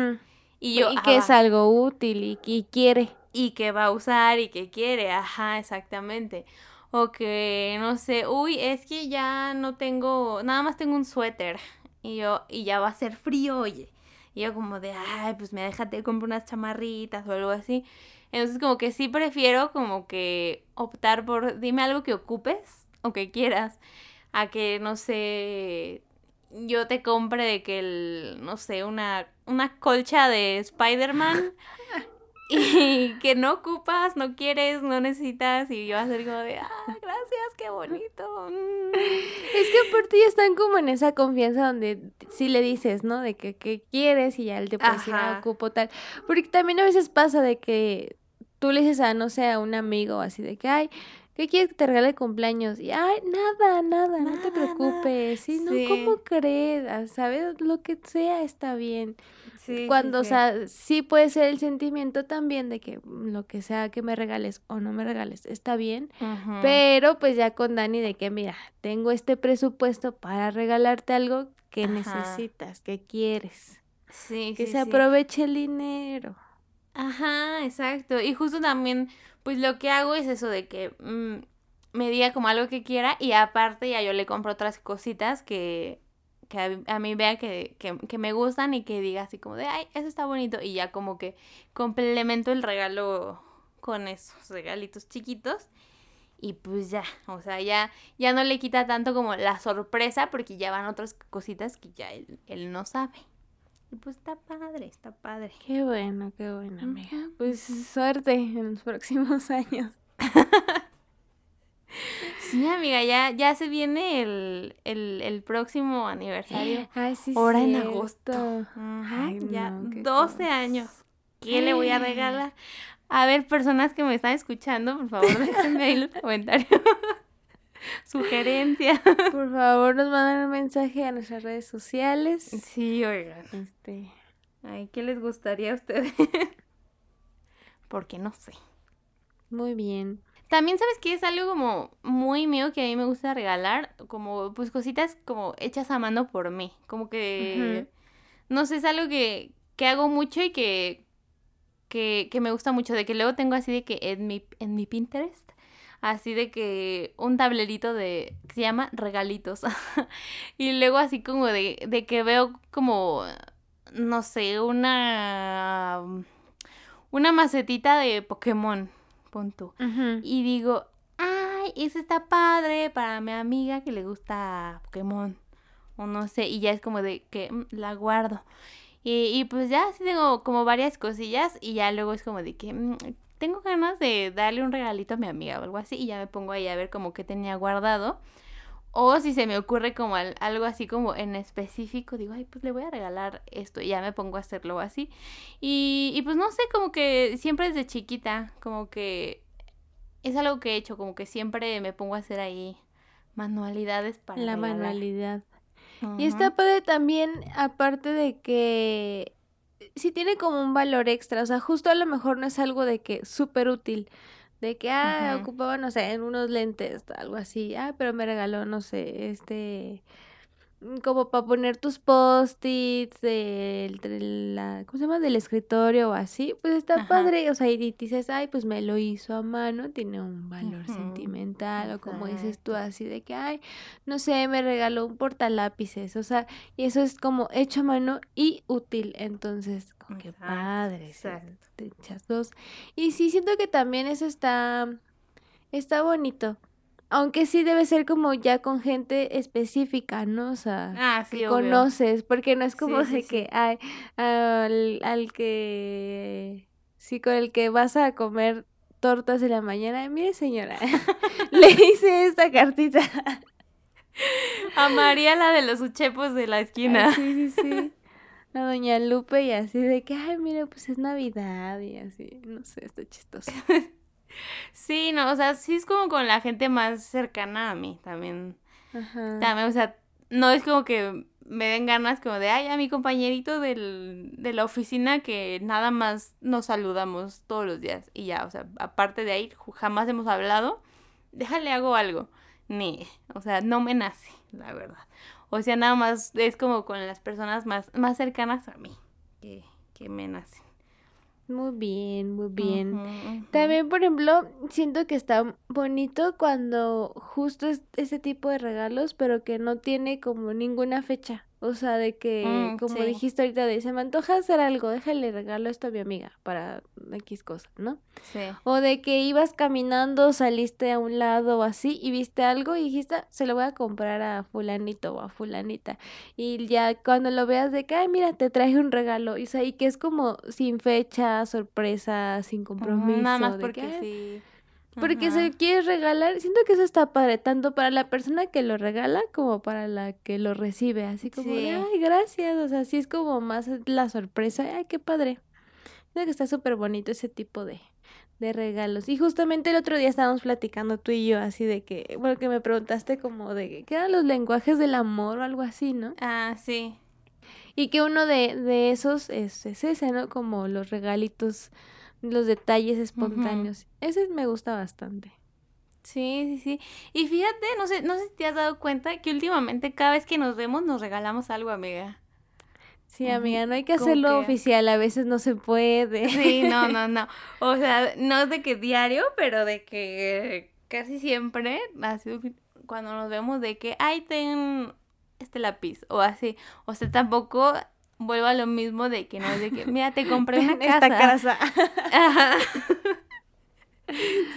Y yo, y que es algo útil y que quiere. Y que va a usar y que quiere, ajá, exactamente. O que, no sé, uy, es que ya no tengo, nada más tengo un suéter. Y yo, y ya va a ser frío, oye. Y yo como de, ay, pues me déjate comprar unas chamarritas o algo así. Entonces como que sí prefiero como que optar por, dime algo que ocupes o que quieras, a que, no sé, yo te compre de que el, no sé, una, una colcha de Spider-Man y que no ocupas, no quieres, no necesitas y yo a ser como de, ah, gracias, qué bonito. Mm. Es que aparte ya están como en esa confianza donde sí le dices, ¿no? De que, ¿qué quieres y ya él te puede decir, ah, ocupo tal. Porque también a veces pasa de que tú le dices a, no sé, a un amigo así de que, ay, ¿qué quieres que te regale cumpleaños? Y, ay, nada, nada, no te preocupes. Sí, no, ¿cómo crees? ¿Sabes? Lo que sea está bien. Cuando, o sea, sí puede ser el sentimiento también de que lo que sea que me regales o no me regales está bien, pero pues ya con Dani de que, mira, tengo este presupuesto para regalarte algo que necesitas, que quieres. Sí, que se aproveche el dinero. Ajá, exacto. Y justo también, pues lo que hago es eso de que mm, me diga como algo que quiera y aparte ya yo le compro otras cositas que, que a, mí vea que, que, que, me gustan y que diga así como de, ay, eso está bonito. Y ya como que complemento el regalo con esos regalitos chiquitos. Y pues ya, o sea, ya, ya no le quita tanto como la sorpresa porque ya van otras cositas que ya él, él no sabe. Y pues está padre, está padre. Qué bueno, qué bueno, amiga. Pues suerte en los próximos años. Sí, amiga, ya, ya se viene el, el, el próximo aniversario. Ay, sí, Ahora en agosto. Ay, ya, no, qué 12 años. ¿Qué le voy a regalar? A ver, personas que me están escuchando, por favor, déjenme ahí los comentarios. Sugerencia. Por favor, nos mandan un mensaje a nuestras redes sociales. Sí, oigan. Este, Ay, ¿qué les gustaría a ustedes? Porque no sé. muy bien. También sabes que es algo como muy mío que a mí me gusta regalar, como pues cositas como hechas a mano por mí, como que no sé, es algo que, que hago mucho y que, que, que me gusta mucho, de que luego tengo así de que en mi, en mi Pinterest, así de que un tablerito de, que se llama regalitos, y luego así como de, de que veo como, no sé, una, una macetita de Pokémon pon tú. Y digo, ay, ese está padre para mi amiga que le gusta Pokémon. O no sé, y ya es como de que mm, la guardo. Y, y pues ya sí tengo como varias cosillas y ya luego es como de que mm, tengo ganas de darle un regalito a mi amiga o algo así y ya me pongo ahí a ver como que tenía guardado. O si se me ocurre como al- algo así como en específico, digo, ay, pues le voy a regalar esto y ya me pongo a hacerlo así. Y, y pues no sé, como que siempre desde chiquita, como que es algo que he hecho, como que siempre me pongo a hacer ahí manualidades para La regalar. manualidad. Y está padre también, aparte de que sí tiene como un valor extra, o sea, justo a lo mejor no es algo de que súper útil, de que, ah, Ujú. ocupaba, no sé, en unos lentes, algo así, ah, pero me regaló, no sé, este, mm, como para poner tus post-its del, la, ¿cómo se llama? Del escritorio o así, pues está Ajá. padre, o sea, y dices, ay, pues me lo hizo a mano, tiene un valor sentimental, o como dices tú, así de que, ay, no sé, me regaló un portalápices, o sea, y eso es como hecho a mano y útil, entonces, que Exacto, padre, exacto. dos. Y sí, siento que también eso está, está bonito, aunque sí debe ser como ya con gente específica, ¿no? O sea, Ah, sí, que obvio. conoces, porque no es como Sí, de sí. que, ay, al, al que, sí, con el que vas a comer tortas en la mañana, mire señora, le hice esta cartita. A María, la de los uchepos de la Ay, esquina. sí, sí, sí. A Doña Lupe y así de que, ay, mire, pues es Navidad y así, no sé, está chistoso. Sí, no, o sea, sí es como con la gente más cercana a mí también. Ajá. También, o sea, no es como que me den ganas como de, ay, a mi compañerito del, de la oficina que nada más nos saludamos todos los días. Y ya, o sea, aparte de ahí, jamás hemos hablado, déjale hago algo. Ni, o sea, no me nace, la verdad. O sea, nada más es como con las personas más, más cercanas a mí que, que me nacen. Muy bien, muy bien. También, por ejemplo, siento que está bonito cuando justo es ese tipo de regalos, pero que no tiene como ninguna fecha. O sea, de que, Mm, como sí. dijiste ahorita, de se me antoja hacer algo, déjale regalo esto a mi amiga para X cosa, ¿no? Sí. O de que ibas caminando, saliste a un lado o así y viste algo y dijiste, "Ah, se lo voy a comprar a fulanito o a fulanita. Y ya cuando lo veas de que, ay, mira, te traje un regalo. Y, o sea, y que es como sin fecha, sorpresa, sin compromiso. Nada más porque que, "Ah, sí. Porque Ajá. se quieres regalar. Siento que eso está padre, tanto para la persona que lo regala como para la que lo recibe. Así como de, ay, gracias. O sea, sí es como más la sorpresa. Ay, qué padre. Siento que está súper bonito ese tipo de, de regalos. Y justamente el otro día estábamos platicando tú y yo así de que, bueno, que me preguntaste como de qué eran los lenguajes del amor o algo así, ¿no? Ah, sí. Y que uno de, de esos es, es ese, ¿no? Como los regalitos, los detalles espontáneos. Ese me gusta bastante. Sí, sí, sí. Y fíjate, no sé, no sé si te has dado cuenta que últimamente cada vez que nos vemos nos regalamos algo, amiga. Sí, amiga, no hay que hacerlo oficial, a veces no se puede. Sí, no, no, no. O sea, no es de que diario, pero de que casi siempre, así cuando nos vemos de que, ay, ten este lápiz, o así. O sea, tampoco vuelvo a lo mismo de que no es de que, mira, te compré una casa. Esta casa. Ajá.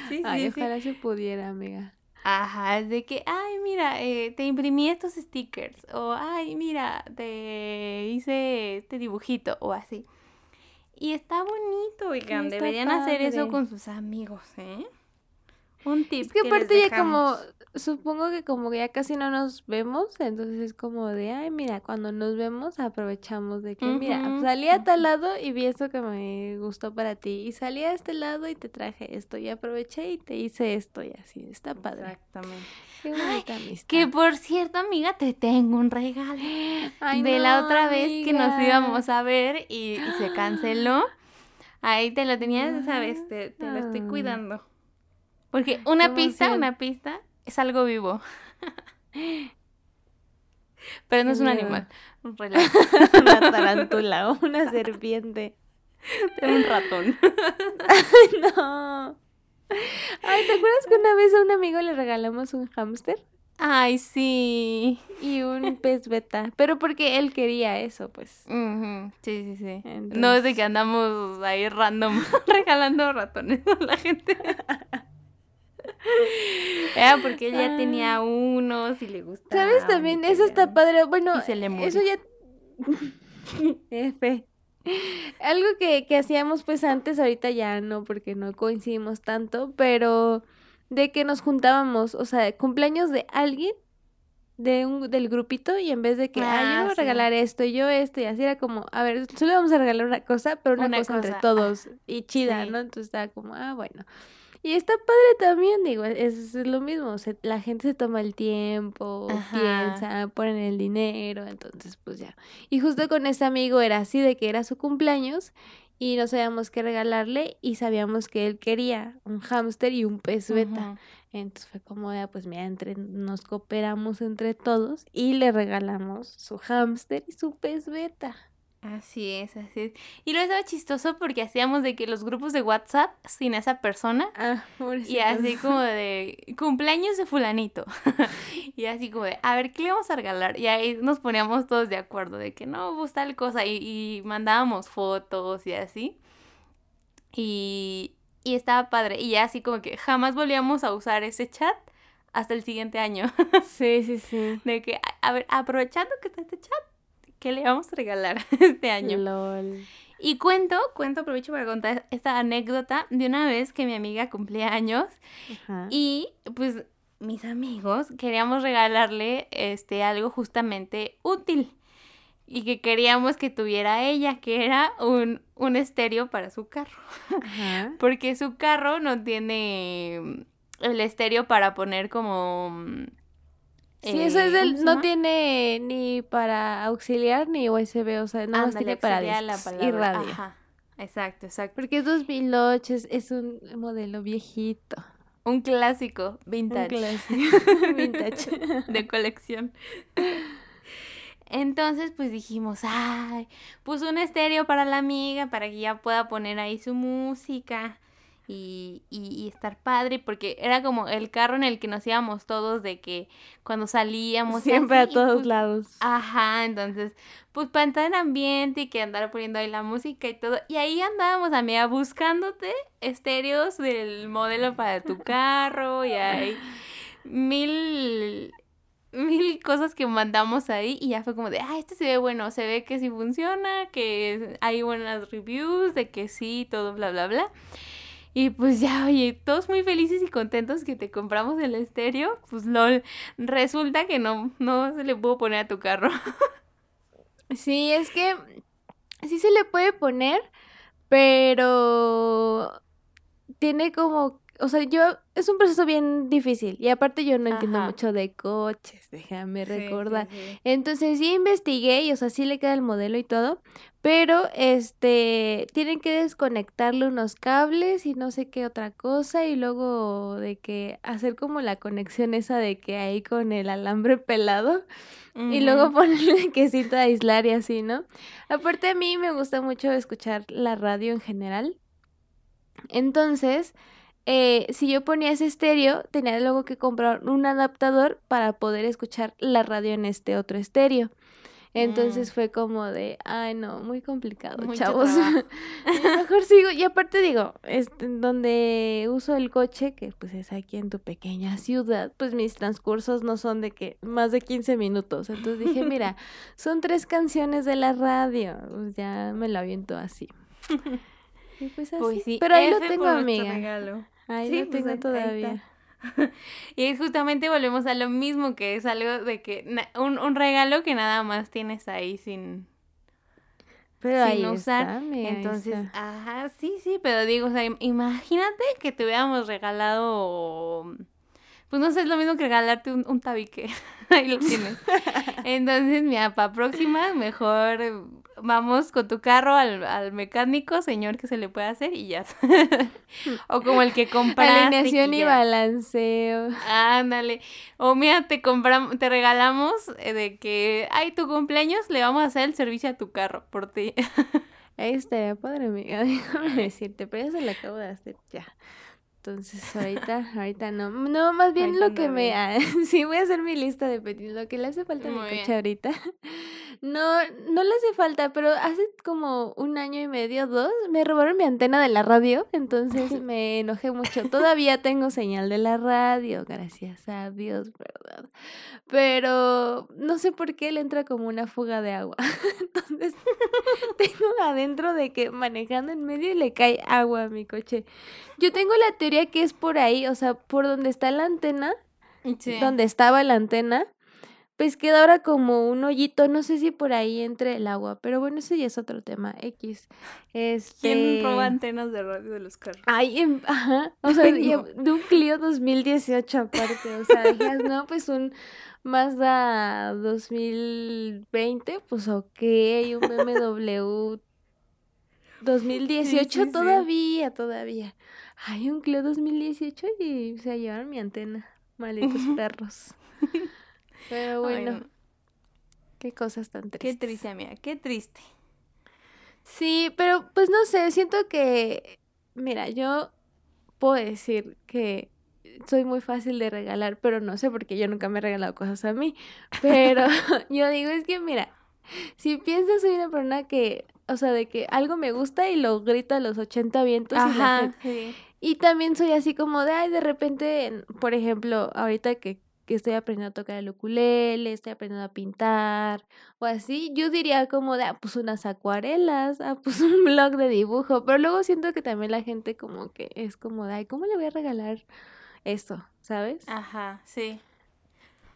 sí, sí, ojalá se pudiera, amiga. Ajá, es de que, ay, mira, eh, te imprimí estos stickers, o ay, mira, te hice este dibujito, o así. Y está bonito, oigan, deberían hacer eso con sus amigos, ¿eh? Un tip. Es que, aparte ya como, supongo que como ya casi no nos vemos, entonces es como de, ay, mira, cuando nos vemos aprovechamos de que, mira, salí a tal lado y vi esto que me gustó para ti, y salí a este lado y te traje esto, y aproveché y te hice esto, y así, está padre. Exactamente. Qué bonita amistad. Que por cierto, amiga, te tengo un regalo. de la otra vez que nos íbamos a ver y, se canceló. Ahí te lo tenías, sabes, te, te lo estoy cuidando. Porque una pista, una pista es algo vivo. Pero no es un animal. Un una tarántula o una serpiente. un ratón. Ay, no. Ay, ¿te acuerdas que una vez a un amigo le regalamos un hámster? Ay, sí. Y un pez beta. Pero porque él quería eso, pues. Sí, sí, sí. No es de que andamos ahí random regalando ratones a la gente. Era porque él ya tenía unos y le gustaba. ¿Sabes también? Eso está padre. Bueno, eso ya. F. Algo que, que hacíamos pues antes, ahorita ya no, porque no coincidimos tanto, pero de que nos juntábamos, o sea, cumpleaños de alguien de un, del grupito y en vez de que, ah, yo voy a regalar esto y yo esto y así era como, a ver, solo vamos a regalar una cosa, pero una, cosa, entre todos y chida, ¿no? Entonces estaba como, ah, bueno. Y está padre también, digo, es, lo mismo, la gente se toma el tiempo, piensa, ponen el dinero, entonces pues ya. Y justo con ese amigo era así, de que era su cumpleaños y no sabíamos qué regalarle y sabíamos que él quería un hámster y un pez beta. Entonces fue como, ya, pues mira, entre, nos cooperamos entre todos y le regalamos su hámster y su pez beta. Así es, así es. Y lo estaba chistoso porque hacíamos de que los grupos de WhatsApp sin esa persona. Ah, y así como de cumpleaños de fulanito. y así como de, a ver, ¿qué le vamos a regalar? Y ahí nos poníamos todos de acuerdo de que no, pues tal cosa. Y, y mandábamos fotos y así. Y, y estaba padre. Y ya así como que jamás volvíamos a usar ese chat hasta el siguiente año. sí, sí, sí. De que, a ver, aprovechando que está este chat, ¿Qué le vamos a regalar este año? LOL. Y cuento, cuento, aprovecho para contar esta anécdota de una vez que mi amiga cumplía años y pues mis amigos queríamos regalarle este algo justamente útil y que queríamos que tuviera ella, que era un, un estéreo para su carro. Porque su carro no tiene el estéreo para poner como Sí, eso es del, no tiene ni para auxiliar ni USB, o sea, nada más tiene para y radio. Ajá. Exacto, exacto. Porque es 2008, es, es un modelo viejito. Un clásico, vintage. Un clásico, vintage. de colección. Entonces, pues dijimos, ay, puso un estéreo para la amiga para que ya pueda poner ahí su música y, y, estar padre, porque era como el carro en el que nos íbamos todos de que cuando salíamos. Siempre a todos pues, lados. Ajá, entonces, pues para entrar en ambiente y que andar poniendo ahí la música y todo. Y ahí andábamos, amiga, buscándote estéreos del modelo para tu carro y hay mil mil cosas que mandamos ahí y ya fue como de, ah, este se ve bueno, se ve que sí funciona, que hay buenas reviews, de que sí, todo, bla, bla, bla. Y pues ya, oye, todos muy felices y contentos que te compramos el estéreo. Pues lol, resulta que no, no se le pudo poner a tu carro. Sí, es que sí se le puede poner, pero tiene como o sea, yo, es un proceso bien difícil y aparte yo no entiendo mucho de coches, déjame Sí, recordar. sí. Entonces sí investigué y, o sea, sí le queda el modelo y todo, pero este, tienen que desconectarle unos cables y no sé qué otra cosa y luego de que hacer como la conexión esa de que hay con el alambre pelado y luego ponerle que cinta de aislar y así, ¿no? Aparte a mí me gusta mucho escuchar la radio en general. Entonces, eh, si yo ponía ese estéreo, tenía luego que comprar un adaptador para poder escuchar la radio en este otro estéreo. Entonces Mm. fue como de, ay no, muy complicado, Mucho chavos. Mejor sigo. Y aparte digo, este, donde uso el coche, que pues es aquí en tu pequeña ciudad, pues mis transcursos no son de que más de 15 minutos. Entonces dije, mira, son tres canciones de la radio. Pues ya me lo aviento así. Y pues así. Pues sí, Pero ahí lo tengo, amiga. regalo. Ahí Sí, lo pues tengo todavía. Y es justamente volvemos a lo mismo, que es algo de que un, un regalo que nada más tienes ahí sin, Pero sin ahí usar. está, ahí Entonces, está. ajá, sí, sí, pero digo, o sea, im- imagínate que te hubiéramos regalado, pues no sé, es lo mismo que regalarte un, un tabique. Ahí lo tienes. Entonces, mira, para próxima, mejor vamos con tu carro al, al mecánico, señor, que se le puede hacer y ya. o como el que compraste. Alineación y ya- balanceo. Ándale. O mira, te compramos, te regalamos eh, de que, ay, tu cumpleaños, le vamos a hacer el servicio a tu carro por ti. Ahí estaría padre, amiga. Déjame decirte, pero ya se lo acabo de hacer ya. Entonces, ahorita, ahorita no. No, más bien Ahorita lo que no, me. ah, sí, voy a hacer mi lista de peticiones. Lo que le hace falta a mi coche bien. ahorita. No, no le hace falta, pero hace como un año y medio, dos, me robaron mi antena de la radio. Entonces me enojé mucho. Todavía tengo señal de la radio, gracias a Dios, ¿verdad? Pero no sé por qué le entra como una fuga de agua. Entonces tengo adentro de que manejando en medio le cae agua a mi coche. Yo tengo la teoría que es por ahí, o sea, por donde está la antena, Sí. donde estaba la antena, pues queda ahora como un hoyito, no sé si por ahí entre el agua, pero bueno, ese ya es otro tema, X. Este... ¿Quién roba antenas de radio de los carros? Ay, em- ajá, o sea, Ay, y- no. de un Clio 2018 aparte, o sea, no, pues un Mazda 2020, pues ok, un BMW 2018 sí, sí. todavía, todavía. Ay, un Clio 2018 y se llevaron mi antena, malditos perros. Pero Ay, bueno, no. qué cosas tan tristes. Qué triste, amiga, qué triste. Sí, pero pues no sé, siento que, mira, yo puedo decir que soy muy fácil de regalar, pero no sé porque yo nunca me he regalado cosas a mí. Pero yo digo, es que mira, si piensas soy una persona que, o sea, de que algo me gusta y lo grito a los 80 vientos y Ajá, sí. y también soy así como de, ay, de repente, en- por ejemplo, ahorita que, que estoy aprendiendo a tocar el ukulele, estoy aprendiendo a pintar o así, yo diría como de, ah, pues unas acuarelas, ah, pues un blog de dibujo, pero luego siento que también la gente como que es como de, ay, ¿cómo le voy a regalar esto? ¿Sabes? Ajá, sí.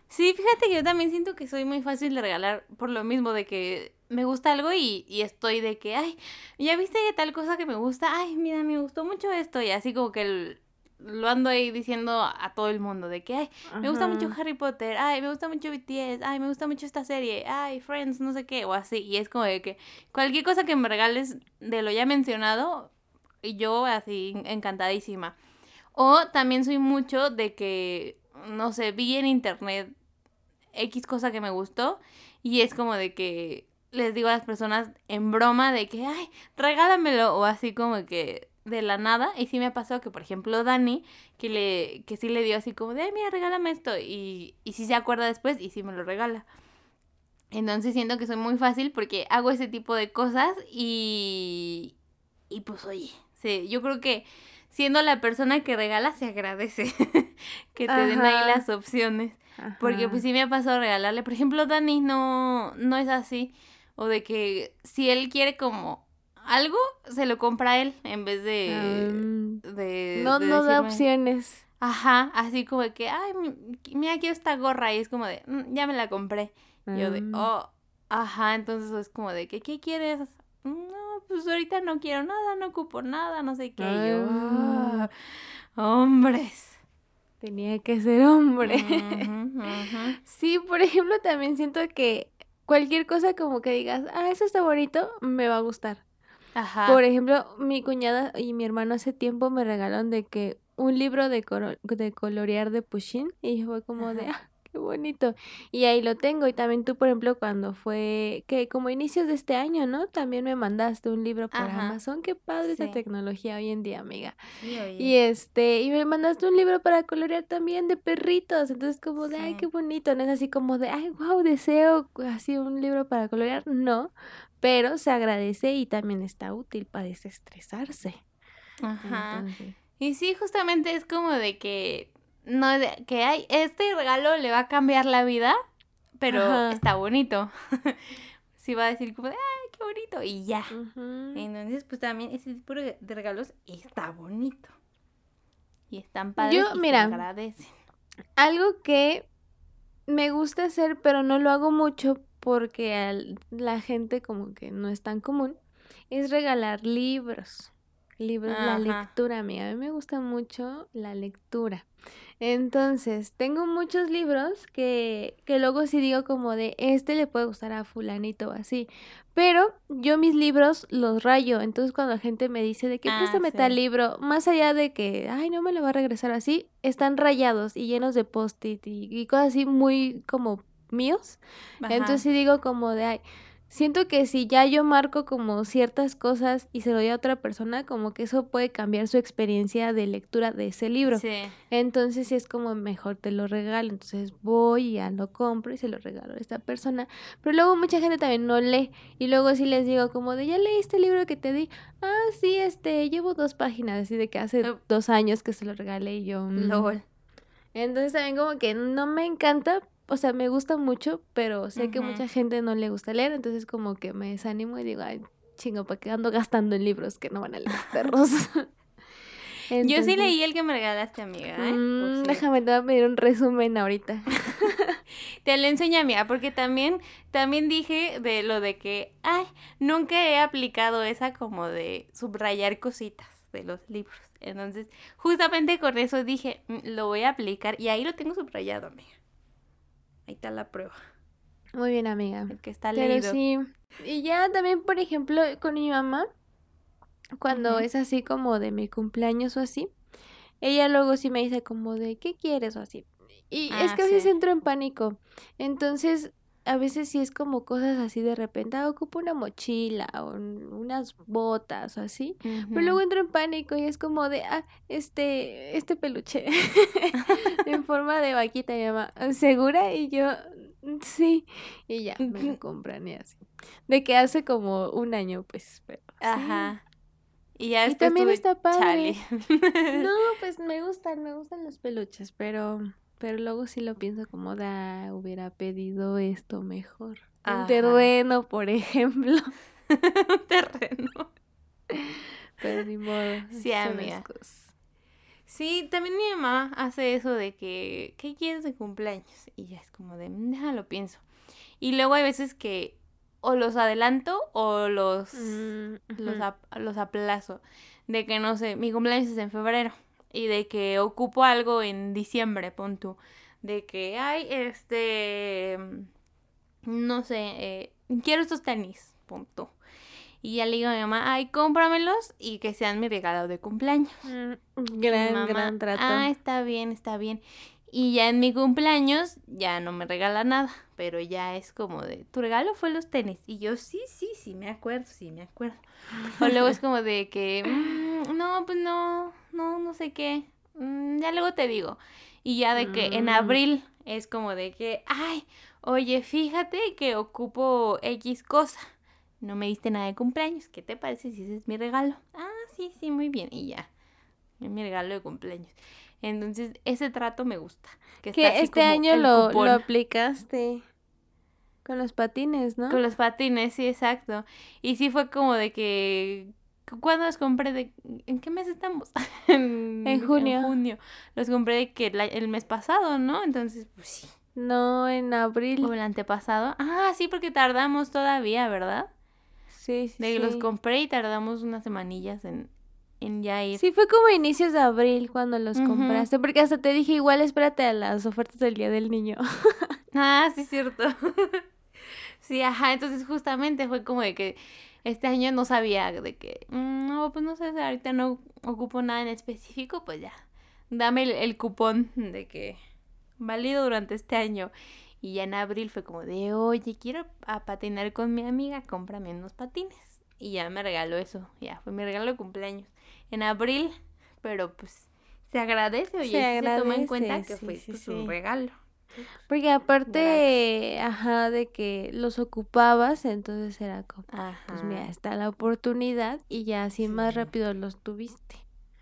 Sí, fíjate que yo también siento que soy muy fácil de regalar por lo mismo de que me gusta algo y, y estoy de que, ay, ya viste tal cosa que me gusta, ay, mira, me gustó mucho esto y así como que el- lo ando ahí diciendo a todo el mundo de que, ay, me gusta mucho. Harry Potter, ay, me gusta mucho BTS, ay, me gusta mucho esta serie, ay, Friends, no sé qué, o así. Y es como de que cualquier cosa que me regales de lo ya mencionado, y yo así encantadísima. O también soy mucho de que, no sé, vi en internet X cosa que me gustó y es como de que les digo a las personas en broma de que, ay, regálamelo o así como que de la nada. Y sí me ha pasado que, por ejemplo, Dani, que, le, que sí le dio así como de, ay, mira, regálame esto. Y, y sí se acuerda después y sí me lo regala. Entonces siento que soy muy fácil porque hago ese tipo de cosas y, y pues oye, sí, yo creo que siendo la persona que regala se agradece que te den ahí las opciones. Porque pues sí me ha pasado regalarle. Por ejemplo, Dani no, no es así. O de que si él quiere como algo, se lo compra él en vez de... De no, de no da opciones. Ajá, así como de que, ay, mi- mira, quiero esta gorra. Y es como de, "Mm, ya me la compré. Y Yo de, Mm. oh, ajá, entonces es como de que, ¿qué quieres? No, pues ahorita no quiero nada, no ocupo nada, no sé qué. Yo. "Ah". Hombres. Tenía que ser hombre. Ujú. Sí, por ejemplo, también siento que cualquier cosa como que digas, ah, eso está bonito, me va a gustar. Ajá. Por ejemplo, mi cuñada y mi hermano hace tiempo me regalaron de que un libro de, de colorear de Pushin y fue como de, ah, qué bonito. Y ahí lo tengo. Y también tú, por ejemplo, cuando fue, que como inicios de este año, ¿no? También me mandaste un libro por Ajá. Amazon. Qué padre esa Sí. tecnología hoy en día, amiga. Sí. Y este, y me mandaste un libro para colorear también de perritos. Entonces, como de, ay, qué bonito. No es así como de, ay, wow, deseo así un libro para colorear. No, pero se agradece y también está útil para desestresarse. Ajá. Entonces, Y sí, justamente es como de que no de que hay este regalo le va a cambiar la vida, pero Ajá. está bonito. sí va a decir como de, ay, qué bonito y ya. ujú. Entonces, pues también ese tipo de regalos está bonito. Y están padres Yo, y se mira, agradecen. Algo que me gusta hacer, pero no lo hago mucho porque a la gente como que no es tan común, es regalar libros. Libros, la lectura, amiga. A mí me gusta mucho la lectura. Entonces, tengo muchos libros que, que luego sí digo como de, este le puede gustar a fulanito o así. Pero yo mis libros los rayo. Entonces, cuando la gente me dice de que Ah, préstame tal libro, más allá de que, ay, no me lo va a regresar así, están rayados y llenos de post-it y, y cosas así muy como míos. Entonces Ajá. sí digo como de, ay, siento que si ya yo marco como ciertas cosas y se lo doy a otra persona, como que eso puede cambiar su experiencia de lectura de ese libro. Sí. Entonces sí es como mejor te lo regalo. Entonces voy y ya lo compro y se lo regalo a esta persona. Pero luego mucha gente también no lee. Y luego sí les digo como de, ¿ya leíste el libro que te di? Ah, sí, este, llevo dos páginas. Así de que hace dos años que se lo regalé y yo... mm. LOL. Entonces también como que no me encanta, o sea, me gusta mucho, pero sé que mucha gente no le gusta leer, entonces como que me desanimo y digo, ay, chingo, ¿para qué ando gastando en libros que no van a leer perros? Yo sí leí el que me regalaste, amiga, ¿eh? Mm, déjame, te voy a pedir un resumen ahorita. Te lo enseño, amiga, porque también, también dije de lo de que, ay, nunca he aplicado esa como de subrayar cositas de los libros. Entonces, justamente con eso dije, "Mm, lo voy a aplicar y ahí lo tengo subrayado, amiga. Ahí está la prueba, Muy bien, amiga. el que está Pero leído. sí. Y ya también, por ejemplo, con mi mamá, cuando es así como de mi cumpleaños o así, ella luego sí me dice como de, ¿qué quieres o así? Y es Ah, que a veces sí. entro en pánico. Entonces, a veces sí es como cosas así de repente, ah, ocupo una mochila o un- unas botas o así. Pero luego entro en pánico y es como de, ah, este, este peluche en forma de vaquita, mamá, ¿segura? Y yo, "Mm, sí. Y ya, me lo compran y así. De que hace como un año, pues, pero sí. Ajá. Y ya Y también está padre. chale. No, pues me gustan, me gustan los peluches, pero, pero luego sí lo pienso como de, ah, hubiera pedido esto mejor. Un terreno, por ejemplo. Un terreno. Pero ni modo. Sí, amiga. Sí, también mi mamá hace eso de que, ¿qué quieres de cumpleaños? Y ya es como de, "Mm, déjalo pienso. Y luego hay veces que o los adelanto o los, Mm, los, los aplazo. De que, no sé, mi cumpleaños es en febrero. Y de que ocupo algo en diciembre, pon tú. De que, ay, este, no sé, eh, quiero estos tenis, punto. Y ya le digo a mi mamá, ay, cómpramelos y que sean mi regalo de cumpleaños. Mm, Gran, mamá, gran trato. Ah, está bien, está bien. Y ya en mi cumpleaños ya no me regala nada, pero ya es como de, tu regalo fue los tenis. Y yo, sí, sí, sí, me acuerdo, sí, me acuerdo. O luego es como de que, "Mm, no, pues no, no, no sé qué, Mm, ya luego te digo. Y ya de que en Mm. abril es como de que, ay, oye, fíjate que ocupo X cosa. No me diste nada de cumpleaños, ¿qué te parece si ese es mi regalo? Ah, sí, sí, muy bien. Y ya, es mi regalo de cumpleaños. Entonces, ese trato me gusta. Que, está Que así este año lo, lo aplicaste con los patines, ¿no? Con los patines, sí, exacto. Y sí fue como de que... ¿Cuándo los compré? De, ¿En qué mes estamos? en, En junio. junio. Los compré de que el, a- el mes pasado, ¿no? Entonces, pues sí. No, en abril. O el antepasado. Ah, sí, porque tardamos todavía, ¿verdad? Sí, sí, De que los sí. compré y tardamos unas semanillas en, en ya ir. Sí, fue como inicios de abril cuando los compraste, porque hasta te dije, igual espérate a las ofertas del Día del Niño. Ah, sí, cierto. sí, ajá, entonces justamente fue como de que este año no sabía de que, "Mm, no, pues no sé, ahorita no ocupo nada en específico, pues ya, dame el, el cupón de que válido durante este año. Y ya en abril fue como de, oye, quiero a patinar con mi amiga, cómprame unos patines. Y ya me regaló eso, ya fue mi regalo de cumpleaños. En abril, pero pues se agradece, oye, Se se toma en cuenta que sí, fue sí, pues, un regalo. Porque aparte, ajá, de que los ocupabas, entonces era como, Ajá. pues mira, está la oportunidad y ya así más rápido los tuviste.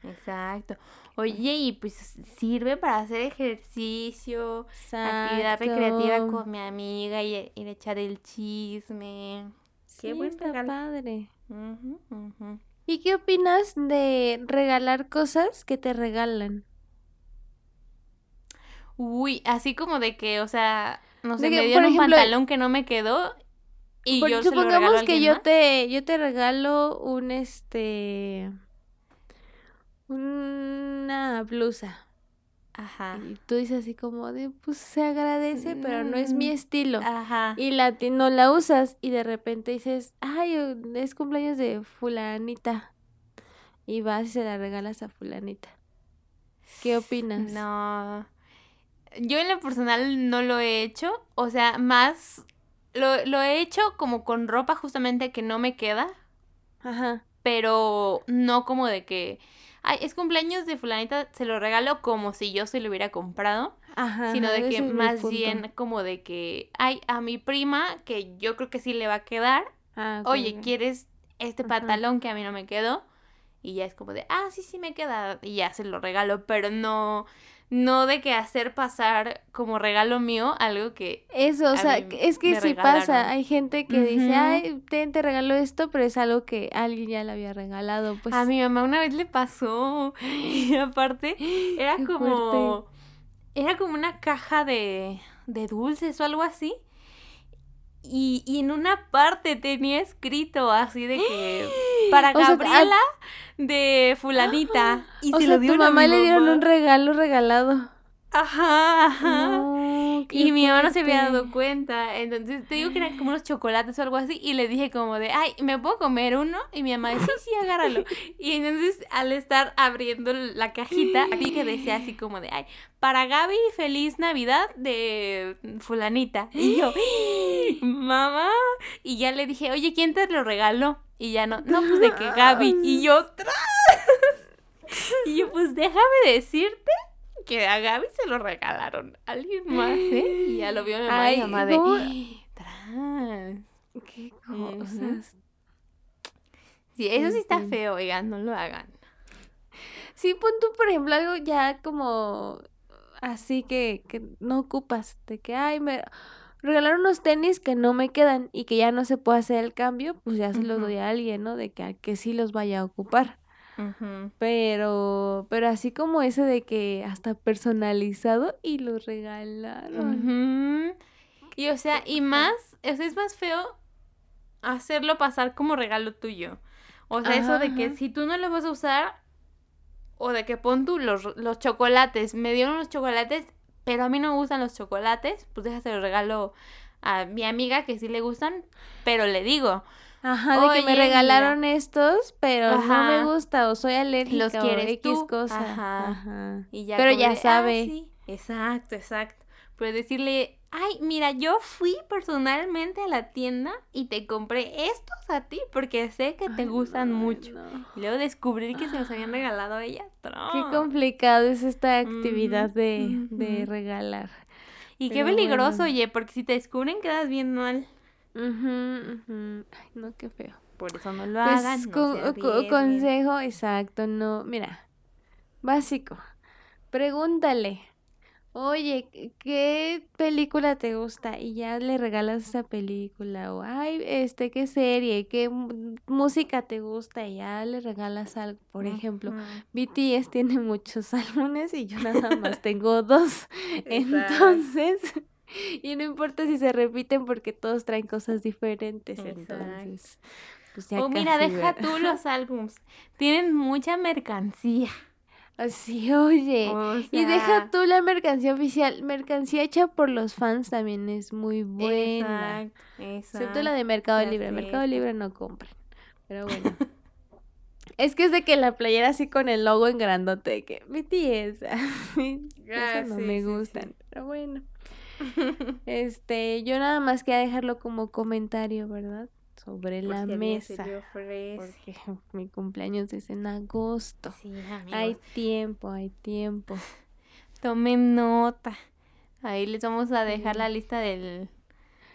Exacto. Oye, y pues sirve para hacer ejercicio, actividad recreativa con mi amiga y ir a echar el chisme. Qué buen está regalo. padre. Ujú, ujú. ¿Y qué opinas de regalar cosas que te regalan? Uy, así como de que, o sea, no sé, que, me dieron un ejemplo, pantalón que no me quedó y Por- yo se lo regalo a supongamos que yo más. te, yo te regalo un este una blusa. Ajá. Y tú dices así como de, pues se agradece, pero no es mi Mm, estilo. Ajá. Y la ti- no la usas y de repente dices, ay, es cumpleaños de fulanita. Y vas y se la regalas a fulanita. ¿Qué opinas? No. Yo en lo personal no lo he hecho. O sea, más lo, lo he hecho como con ropa justamente que no me queda. Ajá. Pero no como de que. Ay, es cumpleaños de fulanita, se lo regalo como si yo se lo hubiera comprado. Ajá. sino de que más bien como de que. Ay, a mi prima, que yo creo que sí le va a quedar. Ah, Oye. ¿quieres este Ajá. pantalón que a mí no me quedó? Y ya es como de, ah, sí, sí me queda. Y ya se lo regalo, pero no, no de que hacer pasar como regalo mío algo que... Eso, o sea, es que sí pasa. Hay gente que dice, ay, te regalo esto, pero es algo que alguien ya le había regalado. Pues, a mi mamá una vez le pasó. Y aparte, era Qué como... Era como una caja de, de dulces o algo así. Y, y en una parte tenía escrito así de que... Para O sea, a- Gabriela de fulanita. Y o se sea, lo dio tu mamá le dieron un regalo regalado. Ajá, ajá. No, Y mi mamá no se había dado cuenta. Entonces te digo que eran como unos chocolates o algo así. Y le dije como de, ay, ¿me puedo comer uno? Y mi mamá dice, sí, sí, agárralo. Y entonces al estar abriendo la cajita, vi que decía así como de, ay, para Gaby, feliz Navidad de fulanita. Y yo, mamá. Y ya le dije, oye, ¿quién te lo regaló? Y ya no, no, pues de que Gaby. Y yo, tras. Y yo, pues déjame decirte que a Gaby se lo regalaron a alguien más, ¿eh? Y ya lo vio mi mamá y Ay, mi mamá de... Tras. Qué cosas. Sí, eso sí está feo, oigan, no lo hagan. Sí, pon tú, por ejemplo, algo ya como así que, que no ocupas. De que, ay, me regalaron unos tenis que no me quedan y que ya no se puede hacer el cambio, pues ya se los doy a alguien, ¿no? De que, a que sí los vaya a ocupar. Pero, pero así como ese de que hasta personalizado y lo regalaron. Ujú. Y o sea, y más, o sea, es más feo hacerlo pasar como regalo tuyo. O sea, eso de que Ajá. si tú no lo vas a usar, o de que pon tú los, los chocolates, me dieron los chocolates, pero a mí no me gustan los chocolates, pues déjase los regalo a mi amiga que sí le gustan, pero le digo, Ajá, de que me regalaron estos, pero no me gusta o soy alérgica o quieres X tú, cosa. ajá. Ajá. Y ya Pero ya de, "Ah, sabe. sí". Exacto, exacto. Pero decirle, ay, mira, yo fui personalmente a la tienda y te compré estos a ti porque sé que te Ay, gustan no, mucho. no. Y luego descubrir que se los habían regalado a ella. Qué ¡tron! complicado es esta actividad de, de regalar. Y qué peligroso, bueno. oye, porque si te descubren quedas bien mal. Ujú, ujú. Ay, no, qué feo. Por eso no lo Pues hagan. no consejo exacto, no, mira, básico. Pregúntale, oye, ¿qué- ¿qué película te gusta? Y ya le regalas esa película. O, ay, este, ¿qué serie? ¿Qué música te gusta? Y ya le regalas algo. Por ejemplo. BTS tiene muchos álbumes y yo nada más tengo dos. Entonces, y no importa si se repiten porque todos traen cosas diferentes. Exacto. Entonces, pues ya O mira, casi, deja ¿verdad? tú los álbums. Tienen mucha mercancía. Así, oye. O Y deja sea, tú la mercancía oficial. Mercancía hecha por los fans también es muy buena. Exacto, Excepto la exacto. de Mercado Ya Libre. Mercado Libre no compran. Pero bueno. es que es de que la playera así con el logo en grandote. de Que así, Ah, Esas no sí, me sí, sí. gustan. Pero bueno. Este, yo nada más quería dejarlo como comentario, ¿verdad? Sobre Por la si mesa. Porque mi cumpleaños es en agosto. Sí, amigos. Hay tiempo, hay tiempo. Tomen nota. Ahí les vamos a dejar la lista del,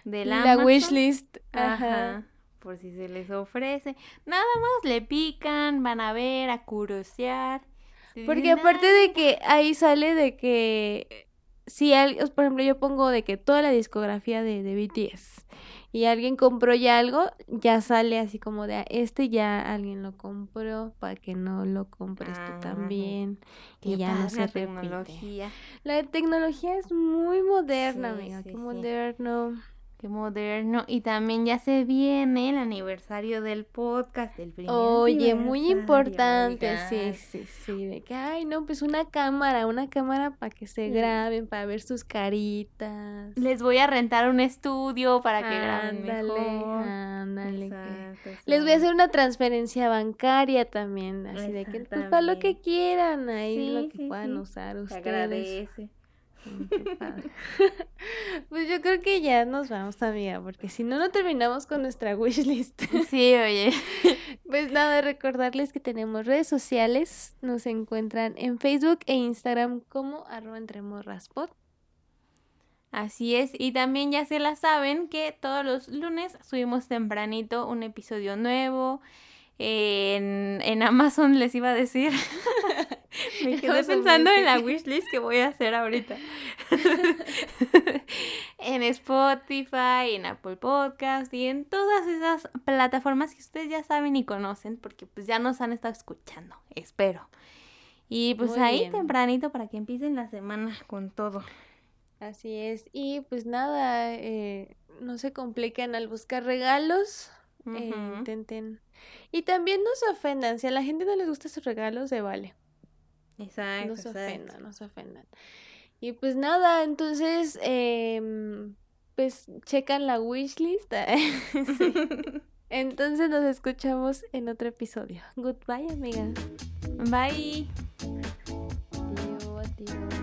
del La wishlist. Ajá. Ajá. Por si se les ofrece. Nada más le pican, van a ver, a curiosear. Porque aparte "Ay, de que ahí sale de que si alguien, por ejemplo, yo pongo de que toda la discografía de, de BTS y alguien compró ya algo, ya sale así como de "Ah, este ya alguien lo compró para que no lo compres Ah, tú también y ya no se la repite. tecnología. La tecnología es muy moderna, Sí, amiga, sí, qué sí. moderno. Qué moderno. Y también ya se viene el aniversario del podcast, el primer Oye, muy importante, sí, sí, sí, de que, ay, no, pues una cámara, una cámara para que se graben, para ver sus caritas. Les voy a rentar un estudio para que graben mejor. ándale, Exacto, Les voy a hacer una transferencia bancaria también, así de que, pues, para lo que quieran, ahí Sí, lo que sí, puedan sí. usar ustedes. agradece. Mm, qué padre. pues yo creo que ya nos vamos, amiga, porque si no, no terminamos con nuestra wishlist. Sí, oye. Pues nada, recordarles que tenemos redes sociales. Nos encuentran en Facebook e Instagram como arroba entre morras pod. Así es, y también ya se la saben que todos los lunes subimos tempranito un episodio nuevo. En, en Amazon les iba a decir. Me quedé pensando en la wishlist que voy a hacer ahorita. en Spotify, en Apple Podcast y en todas esas plataformas que ustedes ya saben y conocen porque pues ya nos han estado escuchando, espero. Y pues Muy ahí bien. tempranito para que empiecen la semana con todo. Así es. Y pues nada, eh, no se compliquen al buscar regalos. eh, intenten. Y también no se ofendan. Si a la gente no les gustan sus regalos, se vale. Exacto, No se exacto. ofendan, no se ofendan. Y pues nada, entonces, em, pues checan la wishlist. Sí. Entonces nos escuchamos en otro episodio. Goodbye, amiga. Bye. Adiós, adiós.